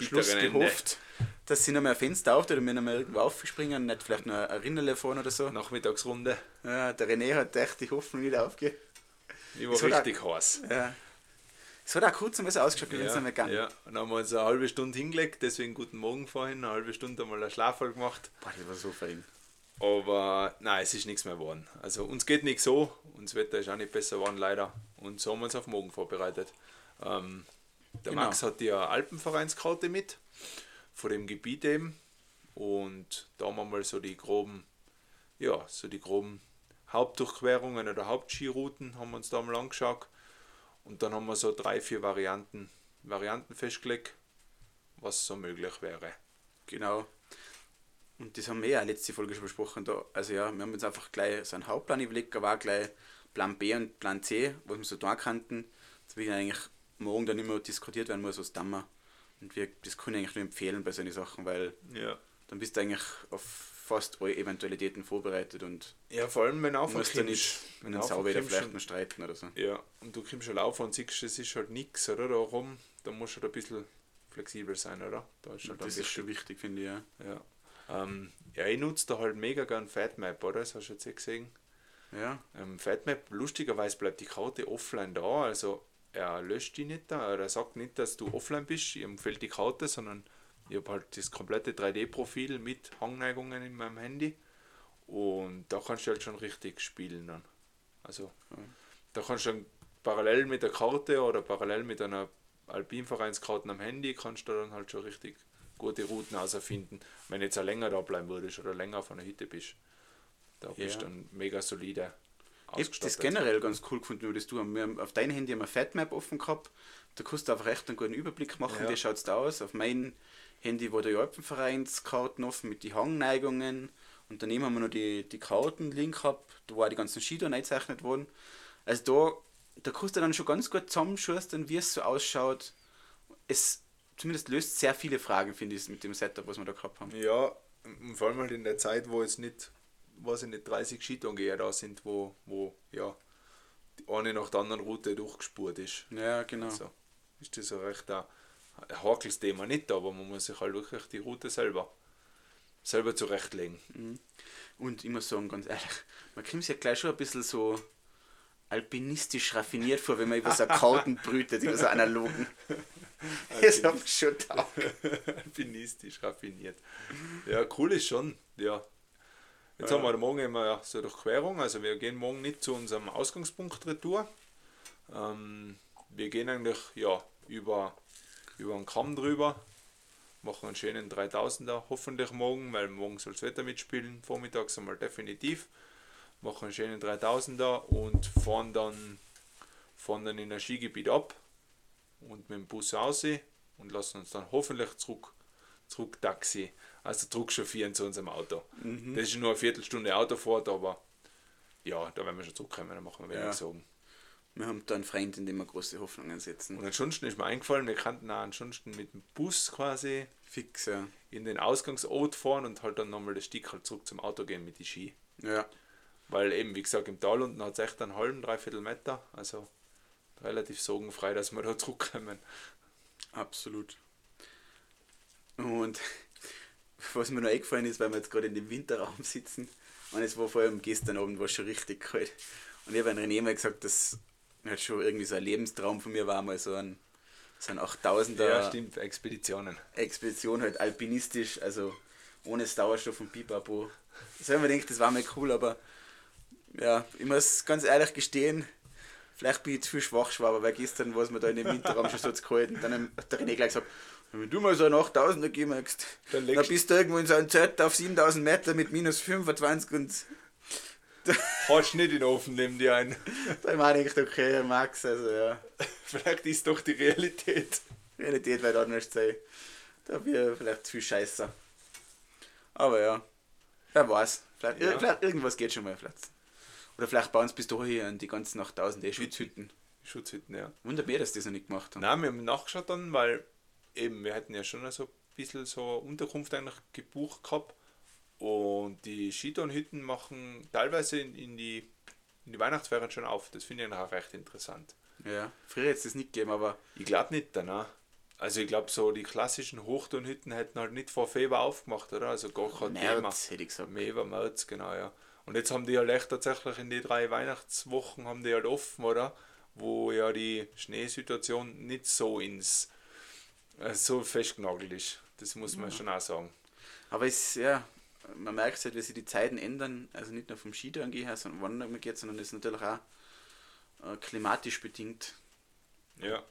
Schluss Bitteren Ende. gehofft, dass sie noch mehr ein Fenster auftut und wir noch mal irgendwo aufspringen, nicht vielleicht noch ein Rinnele fahren oder so. Nachmittagsrunde. Ja, der René hat echt die Hoffnung wieder aufgegeben. Ich war Es richtig heiß. Ja. Es hat auch kurz ein bisschen ausgeschaut, wie wenn es Ja, nicht mehr gegangen ja. Und dann haben wir uns eine halbe Stunde hingelegt, deswegen guten Morgen vorhin, eine halbe Stunde einmal einen Schlafwall gemacht. Boah, das war so fein. Aber nein, es ist nichts mehr geworden. Also uns geht nicht so, und das Wetter ist auch nicht besser geworden leider. Und so haben wir uns auf morgen vorbereitet. Ähm, der Genau. Max hat die Alpenvereinskarte mit, von dem Gebiet eben. Und da haben wir mal so die groben, ja, so die groben Hauptdurchquerungen oder Hauptskirouten haben wir uns da mal angeschaut. Und dann haben wir so drei, vier Varianten, Varianten festgelegt, was so möglich wäre. Genau. Und das haben wir ja letzte Folge schon besprochen. Da. Also ja, wir haben uns einfach gleich so einen Hauptplan überlegt, aber auch gleich Plan B und Plan C, was wir so tun könnten. Das wird eigentlich morgen dann immer diskutiert werden muss, was dann wir. Und wir, das kann ich eigentlich nur empfehlen bei solchen Sachen, weil Ja. dann bist du eigentlich auf fast alle Eventualitäten vorbereitet und Ja, vor allem wenn du musst du nicht Wenn du Sauweder aufkommst vielleicht noch streiten oder so. Ja, und du kommst schon laufen und siehst, es ist halt nichts, oder? Darum, da musst du halt ein bisschen flexibel sein, oder? Da ist halt dann Das ist schon wichtig, finde ich, ja. Ja. Ähm, ja, ich nutze da halt mega gern Fatmap, oder? Das hast du jetzt eh gesehen. Ja, Ähm, Fatmap, lustigerweise bleibt die Karte offline da, also er löscht die nicht da, oder er sagt nicht, dass du offline bist, ihm fehlt die Karte, sondern ich habe halt das komplette 3D-Profil mit Hangneigungen in meinem Handy und da kannst du halt schon richtig spielen dann. Also da kannst du dann parallel mit der Karte oder parallel mit einer Alpinvereinskarte am Handy kannst du dann halt schon richtig gute Routen auserfinden, wenn jetzt auch länger da bleiben würdest oder länger auf einer Hütte bist. Da bist Ja. du dann mega solide Ich habe das generell ganz cool gefunden, das du Wir haben auf deinem Handy haben wir Fatmap offen gehabt. Da kannst du einfach echt einen guten Überblick machen, Ja. wie schaut es da aus. Auf meinem Handy war der Alpenvereinskarten offen mit den Hangneigungen. Und daneben haben wir noch die, die Karten-Link gehabt, da war die ganzen Skier eingezeichnet worden. Also da, da kannst du dann schon ganz gut zusammenschustern, wie es so ausschaut. Es zumindest löst sehr viele Fragen, finde ich, mit dem Setup, was wir da gehabt haben. Ja, vor allem halt in der Zeit, wo jetzt nicht, weiß ich nicht, 30 Skitourengeher da sind, wo, wo ja, die eine nach der anderen Route durchgespurt ist. Ja, genau. Also ist das ein recht ein, ein heikles Thema nicht, aber man muss sich halt wirklich die Route selber, selber zurechtlegen. Und ich muss sagen, ganz ehrlich, man kommt sich ja gleich schon ein bisschen so alpinistisch raffiniert vor, wenn man über so Karten brütet, über so analogen. Das hab ich schon da. Alpinistisch raffiniert. Ja, cool ist schon, ja. Jetzt Ja. haben wir morgen immer so Durchquerung, also wir gehen morgen nicht zu unserem Ausgangspunkt Retour. Ähm, wir gehen eigentlich ja, über, über den Kamm drüber, machen einen schönen 3000er, hoffentlich morgen, weil morgen soll das Wetter mitspielen, vormittags einmal definitiv. Machen einen schönen 3000er und fahren dann, fahren dann in ein Skigebiet ab und mit dem Bus raus und lassen uns dann hoffentlich zurück, zurück Taxi, also zurück chauffieren zu unserem Auto. Das ist nur eine Viertelstunde Autofahrt, aber ja, da werden wir schon zurückkommen, dann machen wir wenig Ja. Sorgen. Wir haben da einen Freund, in dem wir große Hoffnungen setzen. Und ansonsten ist mir eingefallen, wir könnten auch ansonsten mit dem Bus quasi Fix, ja. in den Ausgangsort fahren und halt dann nochmal das Stück halt zurück zum Auto gehen mit die Ski. Ja, Weil eben, wie gesagt, im Tal unten hat es echt einen halben, dreiviertel Meter, also relativ sorgenfrei, dass wir da zurückkommen. absolut. Und was mir noch eingefallen ist, weil wir jetzt gerade in dem Winterraum sitzen, und es war vor allem gestern Abend war schon richtig kalt. Und ich habe an René mal gesagt, dass halt schon irgendwie so ein Lebenstraum von mir war, mal so ein, so ein 8000er Ja, stimmt, Expeditionen. Expedition halt alpinistisch, also ohne Sauerstoff und Pipapo. Das habe ich mir gedacht, das war mal cool, aber ja, ich muss ganz ehrlich gestehen, vielleicht bin ich zu viel Schwachschwaber, weil gestern war es mir da in dem Winterraum schon so zu kalt und dann hat der René gleich gesagt, wenn du mal so ein 8000er gehen magst, Dann dann, bist du irgendwo in so einem Zelt auf 7000 Meter mit minus 25 und Hast nicht in den Ofen neben dir ein. da habe ich okay, Max, also ja, Vielleicht ist doch die Realität. Realität wird anders sein. Da wäre vielleicht viel Scheiße. Aber ja, wer weiß. Vielleicht, Ja. vielleicht irgendwas geht schon mal. Vielleicht. Oder vielleicht bauen sie bis dahin die ganzen 8000 eh Schutzhütten. Schutzhütten, ja. Wunder mich, dass die das noch nicht gemacht haben. Nein, wir haben nachgeschaut dann, weil eben, wir hätten ja schon so ein bisschen so Unterkunft eigentlich gebucht gehabt. Und die Skitourenhütten machen teilweise in, in, die, in die Weihnachtsferien schon auf. Das finde ich auch recht interessant. Ja, früher hätte es das nicht gegeben, aber Ich glaube nicht danach. Also ich glaube so die klassischen Hochtourenhütten hätten halt nicht vor Februar aufgemacht, oder? Also gar kein. März hätte ich gesagt. Meber, März, genau, ja. Und jetzt haben die halt echt tatsächlich in die drei Weihnachtswochen haben die halt offen, oder? Wo ja die Schneesituation nicht so ins so festgenagelt ist. Das muss man schon auch sagen. Aber es, ja, man merkt halt, wie sich die Zeiten ändern. Also nicht nur vom Skitouren her, sondern wann man geht, sondern das ist natürlich auch äh, klimatisch bedingt. Ja.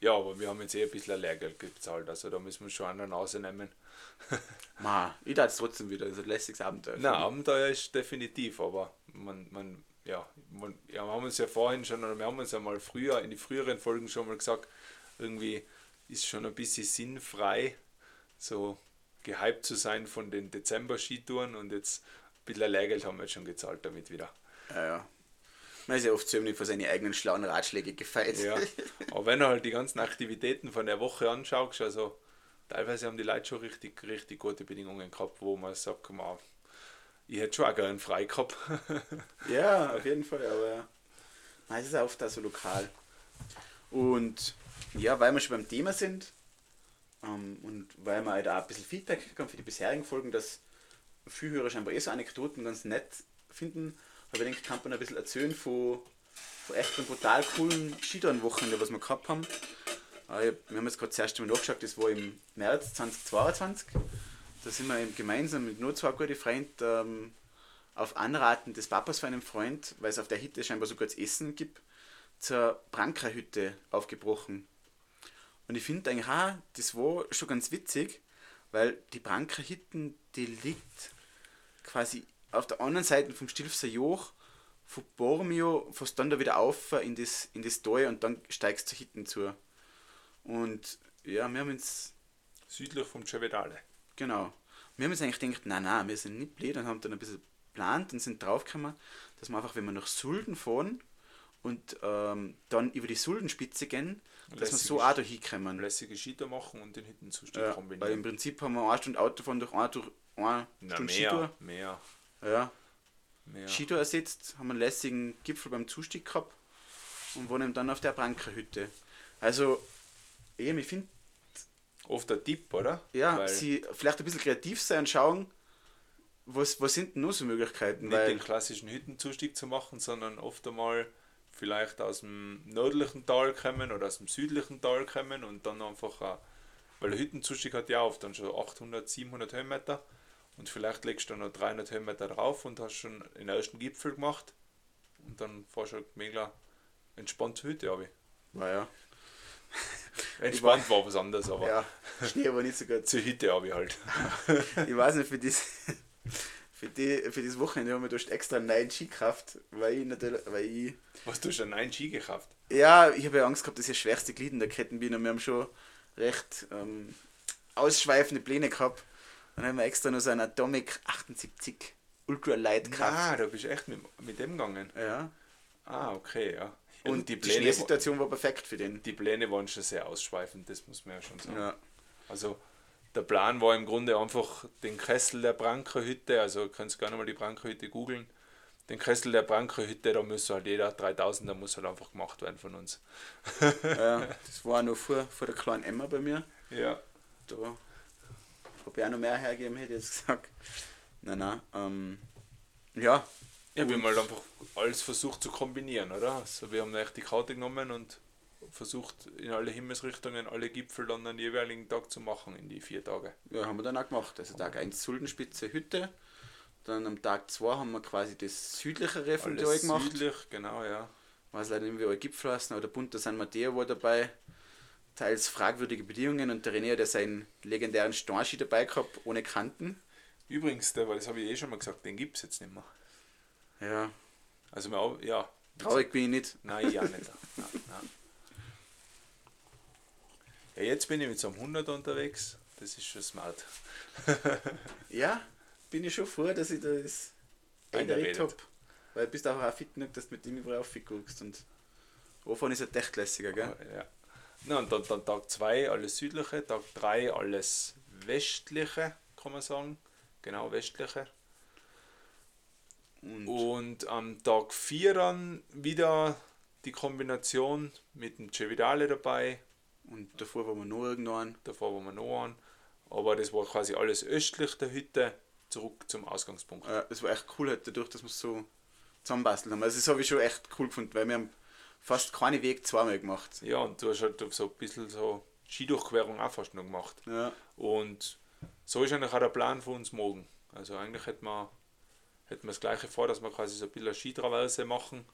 Ja, aber wir haben jetzt eh ein bisschen Lehrgeld gezahlt, also da müssen wir schon einen rausnehmen. Ma, ich darf es trotzdem wieder, also ein lässiges Abenteuer. Na, Abenteuer ist definitiv, aber man, man, ja, man, ja, wir haben uns ja vorhin schon, oder wir haben uns ja mal früher, in die früheren Folgen schon mal gesagt, irgendwie ist schon ein bisschen sinnfrei, so gehypt zu sein von den Dezember-Skitouren und jetzt ein bisschen Lehrgeld haben wir jetzt schon gezahlt damit wieder. Ja, ja. Man ist ja oft ziemlich von seinen eigenen schlauen Ratschläge gefeit. Ja, aber wenn du halt die ganzen Aktivitäten von der Woche anschaust, also teilweise haben die Leute schon richtig, richtig gute Bedingungen gehabt, wo man sagt, man, ich hätte schon auch gerne frei gehabt. ja, auf jeden Fall, aber es ist auch oft auch so lokal. Und ja, weil wir schon beim Thema sind ähm, und weil wir halt auch ein bisschen Feedback bekommen für die bisherigen Folgen, dass viele Hörer scheinbar eh so Anekdoten ganz nett finden, aber ich denke, kann man ein bisschen erzählen von, von echt einem brutal coolen Skitourenwochenende, was wir gehabt haben. Äh, wir haben jetzt gerade das erste Mal nachgeschaut, das war im März 2022. Da sind wir eben gemeinsam mit nur zwei guten Freunden ähm, auf Anraten des Papas von einem Freund, weil es auf der Hütte scheinbar sogar das Essen gibt, zur Brankerhütte aufgebrochen. Und ich finde eigentlich auch, das war schon ganz witzig, weil die Brankerhütten, die liegt quasi auf der anderen Seite vom Stilfser Joch, von Bormio, fährst dann da wieder auf in das, in das Tal und dann steigst du hinten zu. Und ja, wir haben uns. Südlich vom Cevedale. Genau. Wir haben uns eigentlich gedacht, nein, nein, wir sind nicht blöd und haben dann ein bisschen geplant und sind draufgekommen, dass wir einfach, wenn wir nach Sulden fahren und ähm, dann über die Suldenspitze gehen, dass wir so auch da hinkommen. Lässige Skitour machen und den Hittenzustieg ja, kombinieren. Weil im Prinzip haben wir eine Stunde Autofahren durch eine, durch eine Na, Stunde mehr, Skitour. Mehr. Ja. Mehr. Skitour ersetzt, haben einen lässigen Gipfel beim Zustieg gehabt und wohnen dann auf der Brankerhütte. Also, eben, ich finde. Oft ein Tipp, oder? Ja, weil sie vielleicht ein bisschen kreativ sein und schauen, was, was sind denn noch so Möglichkeiten? Nicht den klassischen Hüttenzustieg zu machen, sondern oft einmal vielleicht aus dem nördlichen Tal kommen oder aus dem südlichen Tal kommen und dann einfach, auch, weil der Hüttenzustieg hat ja oft dann schon 800, 700 Höhenmeter und vielleicht legst du noch 300 Höhenmeter drauf und hast schon den ersten Gipfel gemacht und dann fährst du halt mega entspannt zur Hütte, habe ich. Naja. Entspannt war was anderes, aber. Ja, Schnee war nicht so gut. Zur Hütte habe ich halt. ich weiß nicht, für das, für, die, für das Wochenende haben wir durch extra einen neuen Ski gekauft, weil ich natürlich. Weil ich, was, du neuen Ski gekauft? Ja, ich habe ja Angst gehabt, dass ich das schwerste Glied in der Ketten bin und wir haben schon recht ähm, ausschweifende Pläne gehabt. Dann haben wir extra noch so einen Atomic 78 Ultra Light gekauft. Ah, da bist du echt mit, mit dem gegangen? Ja. Ah, okay, ja. Und die, Pläne, die Situation war perfekt für den. Die Pläne waren schon sehr ausschweifend, das muss man ja schon sagen. Ja. Also der Plan war im Grunde einfach den Kessel der Brankerhütte, also ihr könnt gerne mal die Brankerhütte googeln, den Kessel der Brankerhütte, da muss halt jeder 3000, da muss halt einfach gemacht werden von uns. ja, das war noch vor, vor der kleinen Emma bei mir. Ja. Da habe ich auch noch mehr hergeben, hätte ich jetzt gesagt. Nein, nein. Ähm, ja, ja, wir haben halt einfach alles versucht zu kombinieren, oder? Also wir haben echt die Karte genommen und versucht in alle Himmelsrichtungen alle Gipfel dann an jeweiligen Tag zu machen in die vier Tage. Ja, haben wir dann auch gemacht. Also Tag 1 Suldenspitze Hütte, dann am Tag 2 haben wir quasi das südlichere von Alles gemacht. Südlich, genau, ja. Weiß leider nicht, wie alle Gipfel heißen, aber der bunte San Mateo war dabei. Teils fragwürdige Bedingungen und der René hat ja seinen legendären Stornski dabei gehabt, ohne Kanten. Übrigens, der, weil das habe ich eh schon mal gesagt, den gibt es jetzt nicht mehr. Ja. Also ja. Traurig bin ich nicht. Nein, ich auch nicht. nein, nein. Ja, jetzt bin ich mit so einem 100 unterwegs. Das ist schon smart. ja, bin ich schon froh, dass ich das eingeredet habe. Weil du bist auch, auch fit genug, dass du mit dem überall aufguckst. Und Anfang ist halt echt lässiger, gell? Ja. Na, und dann, dann Tag 2 alles südliche, Tag 3 alles westliche, kann man sagen. Genau, westliche. Und, und am Tag 4 dann wieder die Kombination mit dem Cevidale dabei. Und davor waren wir noch irgendwann. Davor waren wir noch an. Aber das war quasi alles östlich der Hütte, zurück zum Ausgangspunkt. Ja, das war echt cool halt dadurch, dass wir es so zusammenbasteln haben. Also das habe ich schon echt cool gefunden, weil wir haben fast keine Weg zweimal gemacht. Ja, und du hast halt so ein bisschen so Skidurchquerung auch fast noch gemacht. Ja. Und so ist eigentlich auch der Plan für uns morgen. Also eigentlich hätten wir hätten wir das gleiche vor, dass wir quasi so ein bisschen Skitraverse machen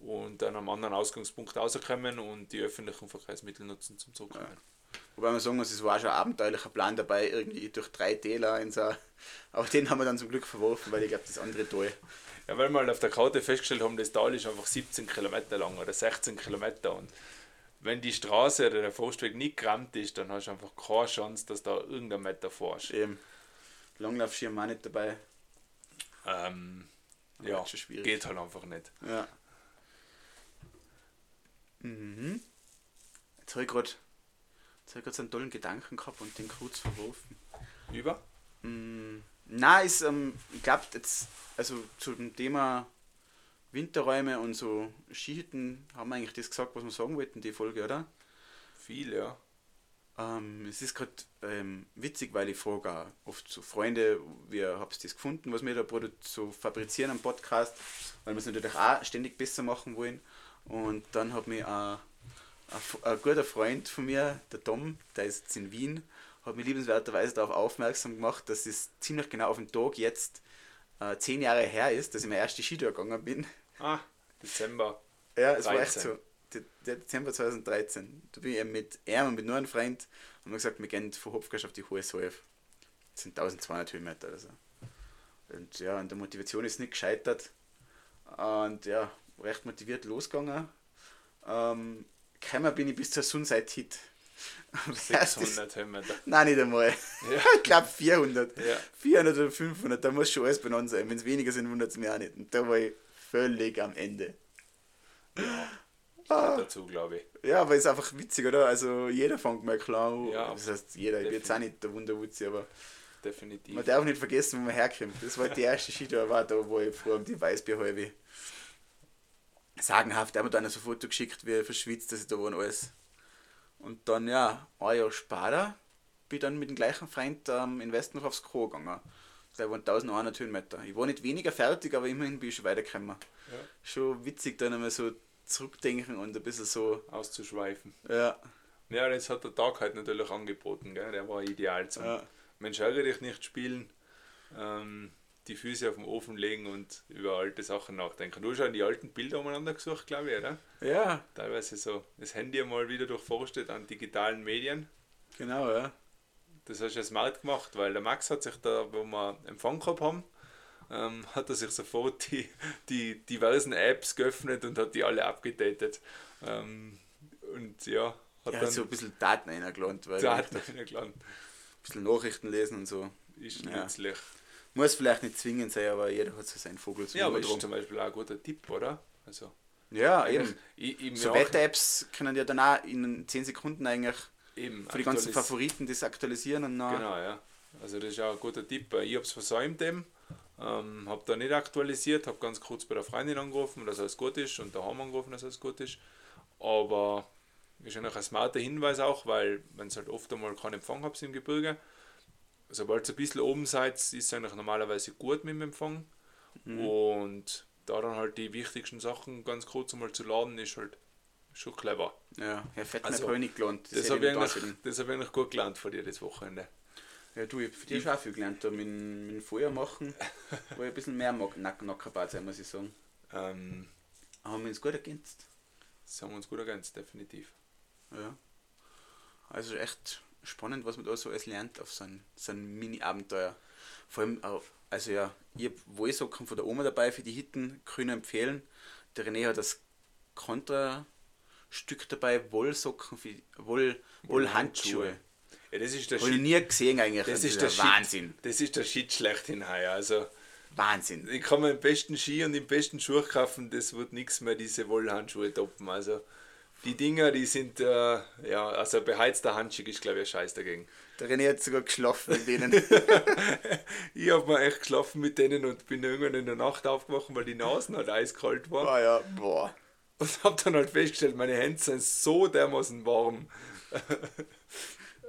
und dann am anderen Ausgangspunkt rauskommen und die öffentlichen Verkehrsmittel nutzen zum Zurückkommen. Ja. Wobei man sagen muss, es war schon ein abenteuerlicher Plan dabei, irgendwie durch drei Täler in so. Aber den haben wir dann zum Glück verworfen, weil ich glaube, das andere Tal Ja, weil wir halt auf der Karte festgestellt haben, das Tal ist einfach 17 Kilometer lang oder 16 Kilometer und wenn die Straße oder der Forstweg nicht gerammt ist, dann hast du einfach keine Chance, dass da irgendein Meter fährst. Eben. Langlaufschirm auch nicht dabei. Ähm, ja, geht halt einfach nicht. Ja. Mhm. Jetzt habe ich gerade hab ich so einen tollen Gedanken gehabt und den kurz verworfen. Über? Mm, Nein, ist, ähm, ich glaube, jetzt, also zu dem Thema Winterräume und so Skihütten haben wir eigentlich das gesagt, was wir sagen wollten, die Folge, oder? Viel, ja. Ähm, es ist gerade ähm, witzig, weil ich frage auch oft so Freunde, wie habt ihr das gefunden, was wir da so fabrizieren am Podcast, weil wir es natürlich auch ständig besser machen wollen. Und dann hat mir ein, ein, ein guter Freund von mir, der Tom, der ist jetzt in Wien, hat mich liebenswerterweise darauf aufmerksam gemacht, dass es ziemlich genau auf den Tag jetzt äh, zehn Jahre her ist, dass ich meine erste Skitour gegangen bin. Ah, Dezember. Ja, es war echt 13. so. Der, der Dezember 2013. Da bin ich mit ihm und mit nur einem Freund haben wir gesagt, wir gehen von Hopfgasch auf die Hohe Salf. Das sind 1200 Höhenmeter oder so. Und ja, und der Motivation ist nicht gescheitert. Und ja, recht motiviert losgegangen. Ähm, gekommen bin ich bis zur Sunside Hit. Das heißt, das- 600 Höhenmeter. Nein, nicht einmal. Ja. ich glaube 400. Ja. 400 oder 500, da muss schon alles benannt sein. Wenn es weniger sind, wundert es mich auch nicht. Und da war ich völlig am Ende. Ja, dazu, glaube ich. Ja, aber ist einfach witzig, oder? Also jeder fängt mal klar an. Ja, das heißt, jeder, ich bin jetzt auch nicht der Wunderwutzi, aber Definitiv. man darf nicht vergessen, wo man herkommt. Das war die erste Skitour, war da, wo ich früher um die Weißbierhalbe sagenhaft, er hat mir dann so ein Foto geschickt, wie er verschwitzt, dass ich da war und alles. Und dann, ja, ein Jahr später bin ich dann mit dem gleichen Freund ähm, in Westen noch aufs Kro gegangen. Da waren 1100 Höhenmeter. Ich war nicht weniger fertig, aber immerhin bin ich schon weitergekommen. Ja. Schon witzig, dann einmal so zurückdenken und ein bisschen so, Auszuschweifen. ja, Ja, das hat der Tag halt natürlich angeboten, gell? der war ideal zum Ja. Mensch ärgere dich nicht spielen, ähm, die Füße auf den Ofen legen und über alte Sachen nachdenken. Du hast ja die alten Bilder umeinander gesucht, glaube ich, oder? ja, Teilweise so das Handy mal wieder durchforstet an digitalen Medien. genau, ja. Das hast du ja smart gemacht, weil der Max hat sich da, wo wir Empfang gehabt haben, ähm, hat er sich sofort die, die diversen Apps geöffnet und hat die alle abgedatet. Ähm, und ja, hat Ja, dann so ein bisschen Daten reingelandet, Daten ein reingeladen. bisschen Nachrichten lesen und so. Ist Ja. Muss vielleicht nicht zwingend sein, aber jeder hat so seinen Vogel zum Ja, aber ist zum Beispiel auch ein guter Tipp, oder? Also, Ja, eben. ich, ich, So Wetter-Apps können ja dann auch in 10 Sekunden eigentlich eben für die ganzen Favoriten das aktualisieren und dann. Genau, ja. Also das ist auch ein guter Tipp. Ich habe es versäumt eben, ähm, habe da nicht aktualisiert, habe ganz kurz bei der Freundin angerufen, dass alles gut ist und daheim angerufen, dass alles gut ist. Aber ist eigentlich ein smarter Hinweis auch, weil wenn es halt oft einmal keinen Empfang habt im Gebirge, sobald ihr ein bisschen oben seid, ist es eigentlich normalerweise gut mit dem Empfang. Und da dann halt die wichtigsten Sachen ganz kurz einmal zu laden, ist halt schon clever. Ja, Herr Fettner Also, habe ich nicht gelernt. Das, hätte habe ich, das hab ich eigentlich gut gelernt von dir das Wochenende. Ja, du, ich habe für dich schon auch viel gelernt. Da mit, dem- mit dem Feuer machen, wo ich ein bisschen mehr mag, nack, nackerbart sein, muss ich sagen. Ähm, Haben wir uns gut ergänzt. das haben wir uns gut ergänzt, definitiv. Ja. Also echt spannend, was man da so alles lernt auf so ein, so ein Mini-Abenteuer. Vor allem auch, also ja, ich habe Wollsocken von der Oma dabei für die Hitten, grün empfehlen. Der René hat das Kontrastück dabei, Wollsocken für Woll, Wollhandschuhe. Ja, das ist der Habe ich nie gesehen eigentlich. Das Das ist der Shit. Wahnsinn. Das ist der Shit schlechthin heuer. Also, Wahnsinn. ich kann mir den besten Ski und den besten Schuh kaufen, das wird nichts mehr diese Wollhandschuhe toppen. Also, die Dinger, die sind, äh, ja, also beheizter Handschuh ist, glaube ich, ein Scheiß dagegen. Der René hat sogar geschlafen mit denen. Ich habe mir echt geschlafen mit denen und bin irgendwann in der Nacht aufgewacht, weil die Nasen halt eiskalt war. ah ja, boah. Und habe dann halt festgestellt, meine Hände sind so dermaßen warm.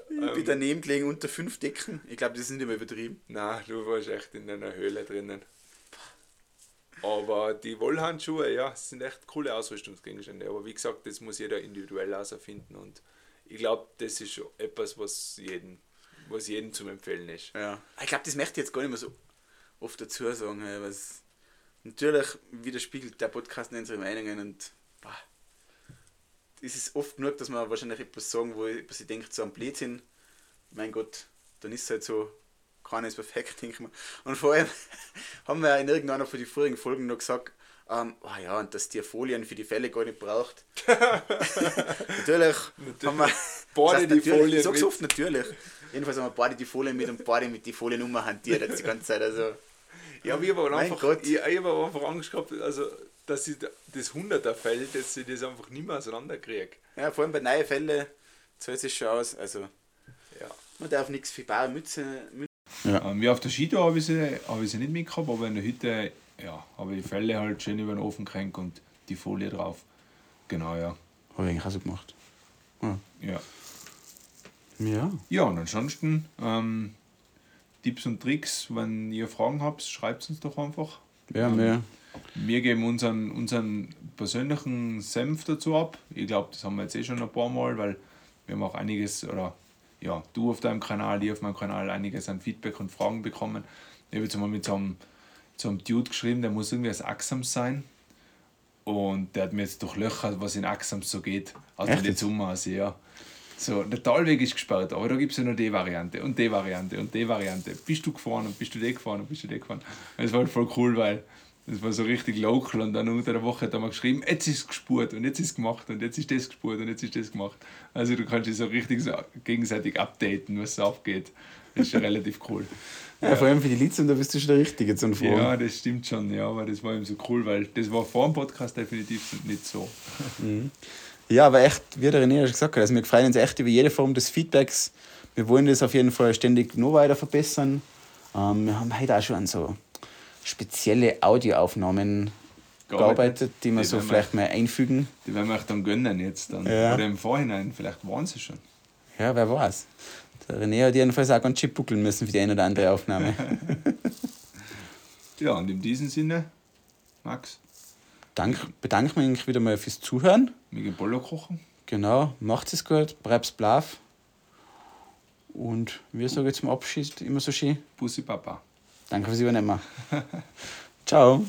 Ich bin daneben gelegen unter fünf Decken. Ich glaube, ist nicht mehr übertrieben. Na, du warst echt in einer Höhle drinnen. Aber die Wollhandschuhe, ja, sind echt coole Ausrüstungsgegenstände. Aber wie gesagt, das muss jeder individuell herausfinden. Und ich glaube, das ist schon etwas, was jedem, was jedem zum Empfehlen ist. Ja. Ich glaube, das möchte ich jetzt gar nicht mehr so oft dazu sagen. Was natürlich widerspiegelt der Podcast unsere Meinungen und boah, es ist oft genug, dass man wahrscheinlich etwas sagen, wo ich, was ich denke, so am Blödsinn, mein Gott, dann ist es halt so. Keiner ist perfekt, denke ich mal. Und vor allem haben wir in irgendeiner von den vorigen Folgen noch gesagt, ähm, oh ja, und dass die Folien für die Fälle gar nicht braucht. natürlich, haben wir Beide die Folien So oft natürlich. Jedenfalls haben wir beide die Folien mit und beide mit die Foliennummer hantiert jetzt die ganze Zeit. Also, Ja, aber ich habe Mein einfach, Gott. ich, ich hab einfach Angst gehabt, also, dass ich das 100er Feld, dass ich das einfach nicht mehr auseinanderkriege. ja, vor allem bei neuen Fällen zahlt es schon aus. Also, Ja. man darf nichts für bare Mütze. Mütze. Ähm, ja, auf der Skitour habe ich, sie- hab ich sie nicht mitgehabt, aber in der Hütte ja, habe ich die Felle halt schön über den Ofen gehängt und die Folie drauf. Genau, ja. Habe ich eigentlich auch so gemacht. Ja, Ja. ja und ansonsten ähm, Tipps und Tricks, wenn ihr Fragen habt, schreibt uns doch einfach. Ja, mehr. Wir geben unseren, unseren persönlichen Senf dazu ab. Ich glaube, das haben wir jetzt eh schon ein paar Mal, weil wir haben auch einiges, oder ja, du auf deinem Kanal, ich auf meinem Kanal, einiges an Feedback und Fragen bekommen. Ich habe jetzt mal mit so einem, so einem Dude geschrieben, der muss irgendwie aus Axams sein. Und der hat mir jetzt durchlöchert, was in Axams so geht. Also Echt die? Summe aus, ja. So, der Talweg ist gesperrt, aber da gibt es ja noch die Variante und die Variante und die Variante. Bist du gefahren und bist du die gefahren und bist du die gefahren? Das war halt voll cool, weil das war so richtig local und dann unter der Woche hat er mal geschrieben, jetzt ist es gespurt und jetzt ist es gemacht und jetzt ist das gespurt und jetzt ist das gemacht. Also du kannst dich so richtig so gegenseitig updaten, was so abgeht. Das ist schon relativ cool. Ja, vor allem für die und da bist du schon der Richtige zum Fragen. Ja, das stimmt schon, ja, aber das war eben so cool, weil das war vor dem Podcast definitiv nicht so. Ja, aber echt, wie der René schon gesagt hat, also wir freuen uns echt über jede Form des Feedbacks. Wir wollen das auf jeden Fall ständig noch weiter verbessern. Ähm, wir haben heute auch schon so spezielle Audioaufnahmen gearbeitet, die wir Die so vielleicht mal einfügen. Die werden wir euch dann gönnen jetzt dann. Ja. Oder im Vorhinein, vielleicht waren sie schon. Ja, wer weiß. Der René hat jedenfalls auch ganz schön buckeln müssen für die eine oder andere Aufnahme. Ja, und in diesem Sinne, Max, Dank, bedanke mich wieder mal fürs Zuhören. wir gehen Bolo kochen. Genau, macht es gut, bleibt brav. Und wir sagen zum Abschied immer so schön, Pussy Papa. Danke fürs Übernehmen. Ciao.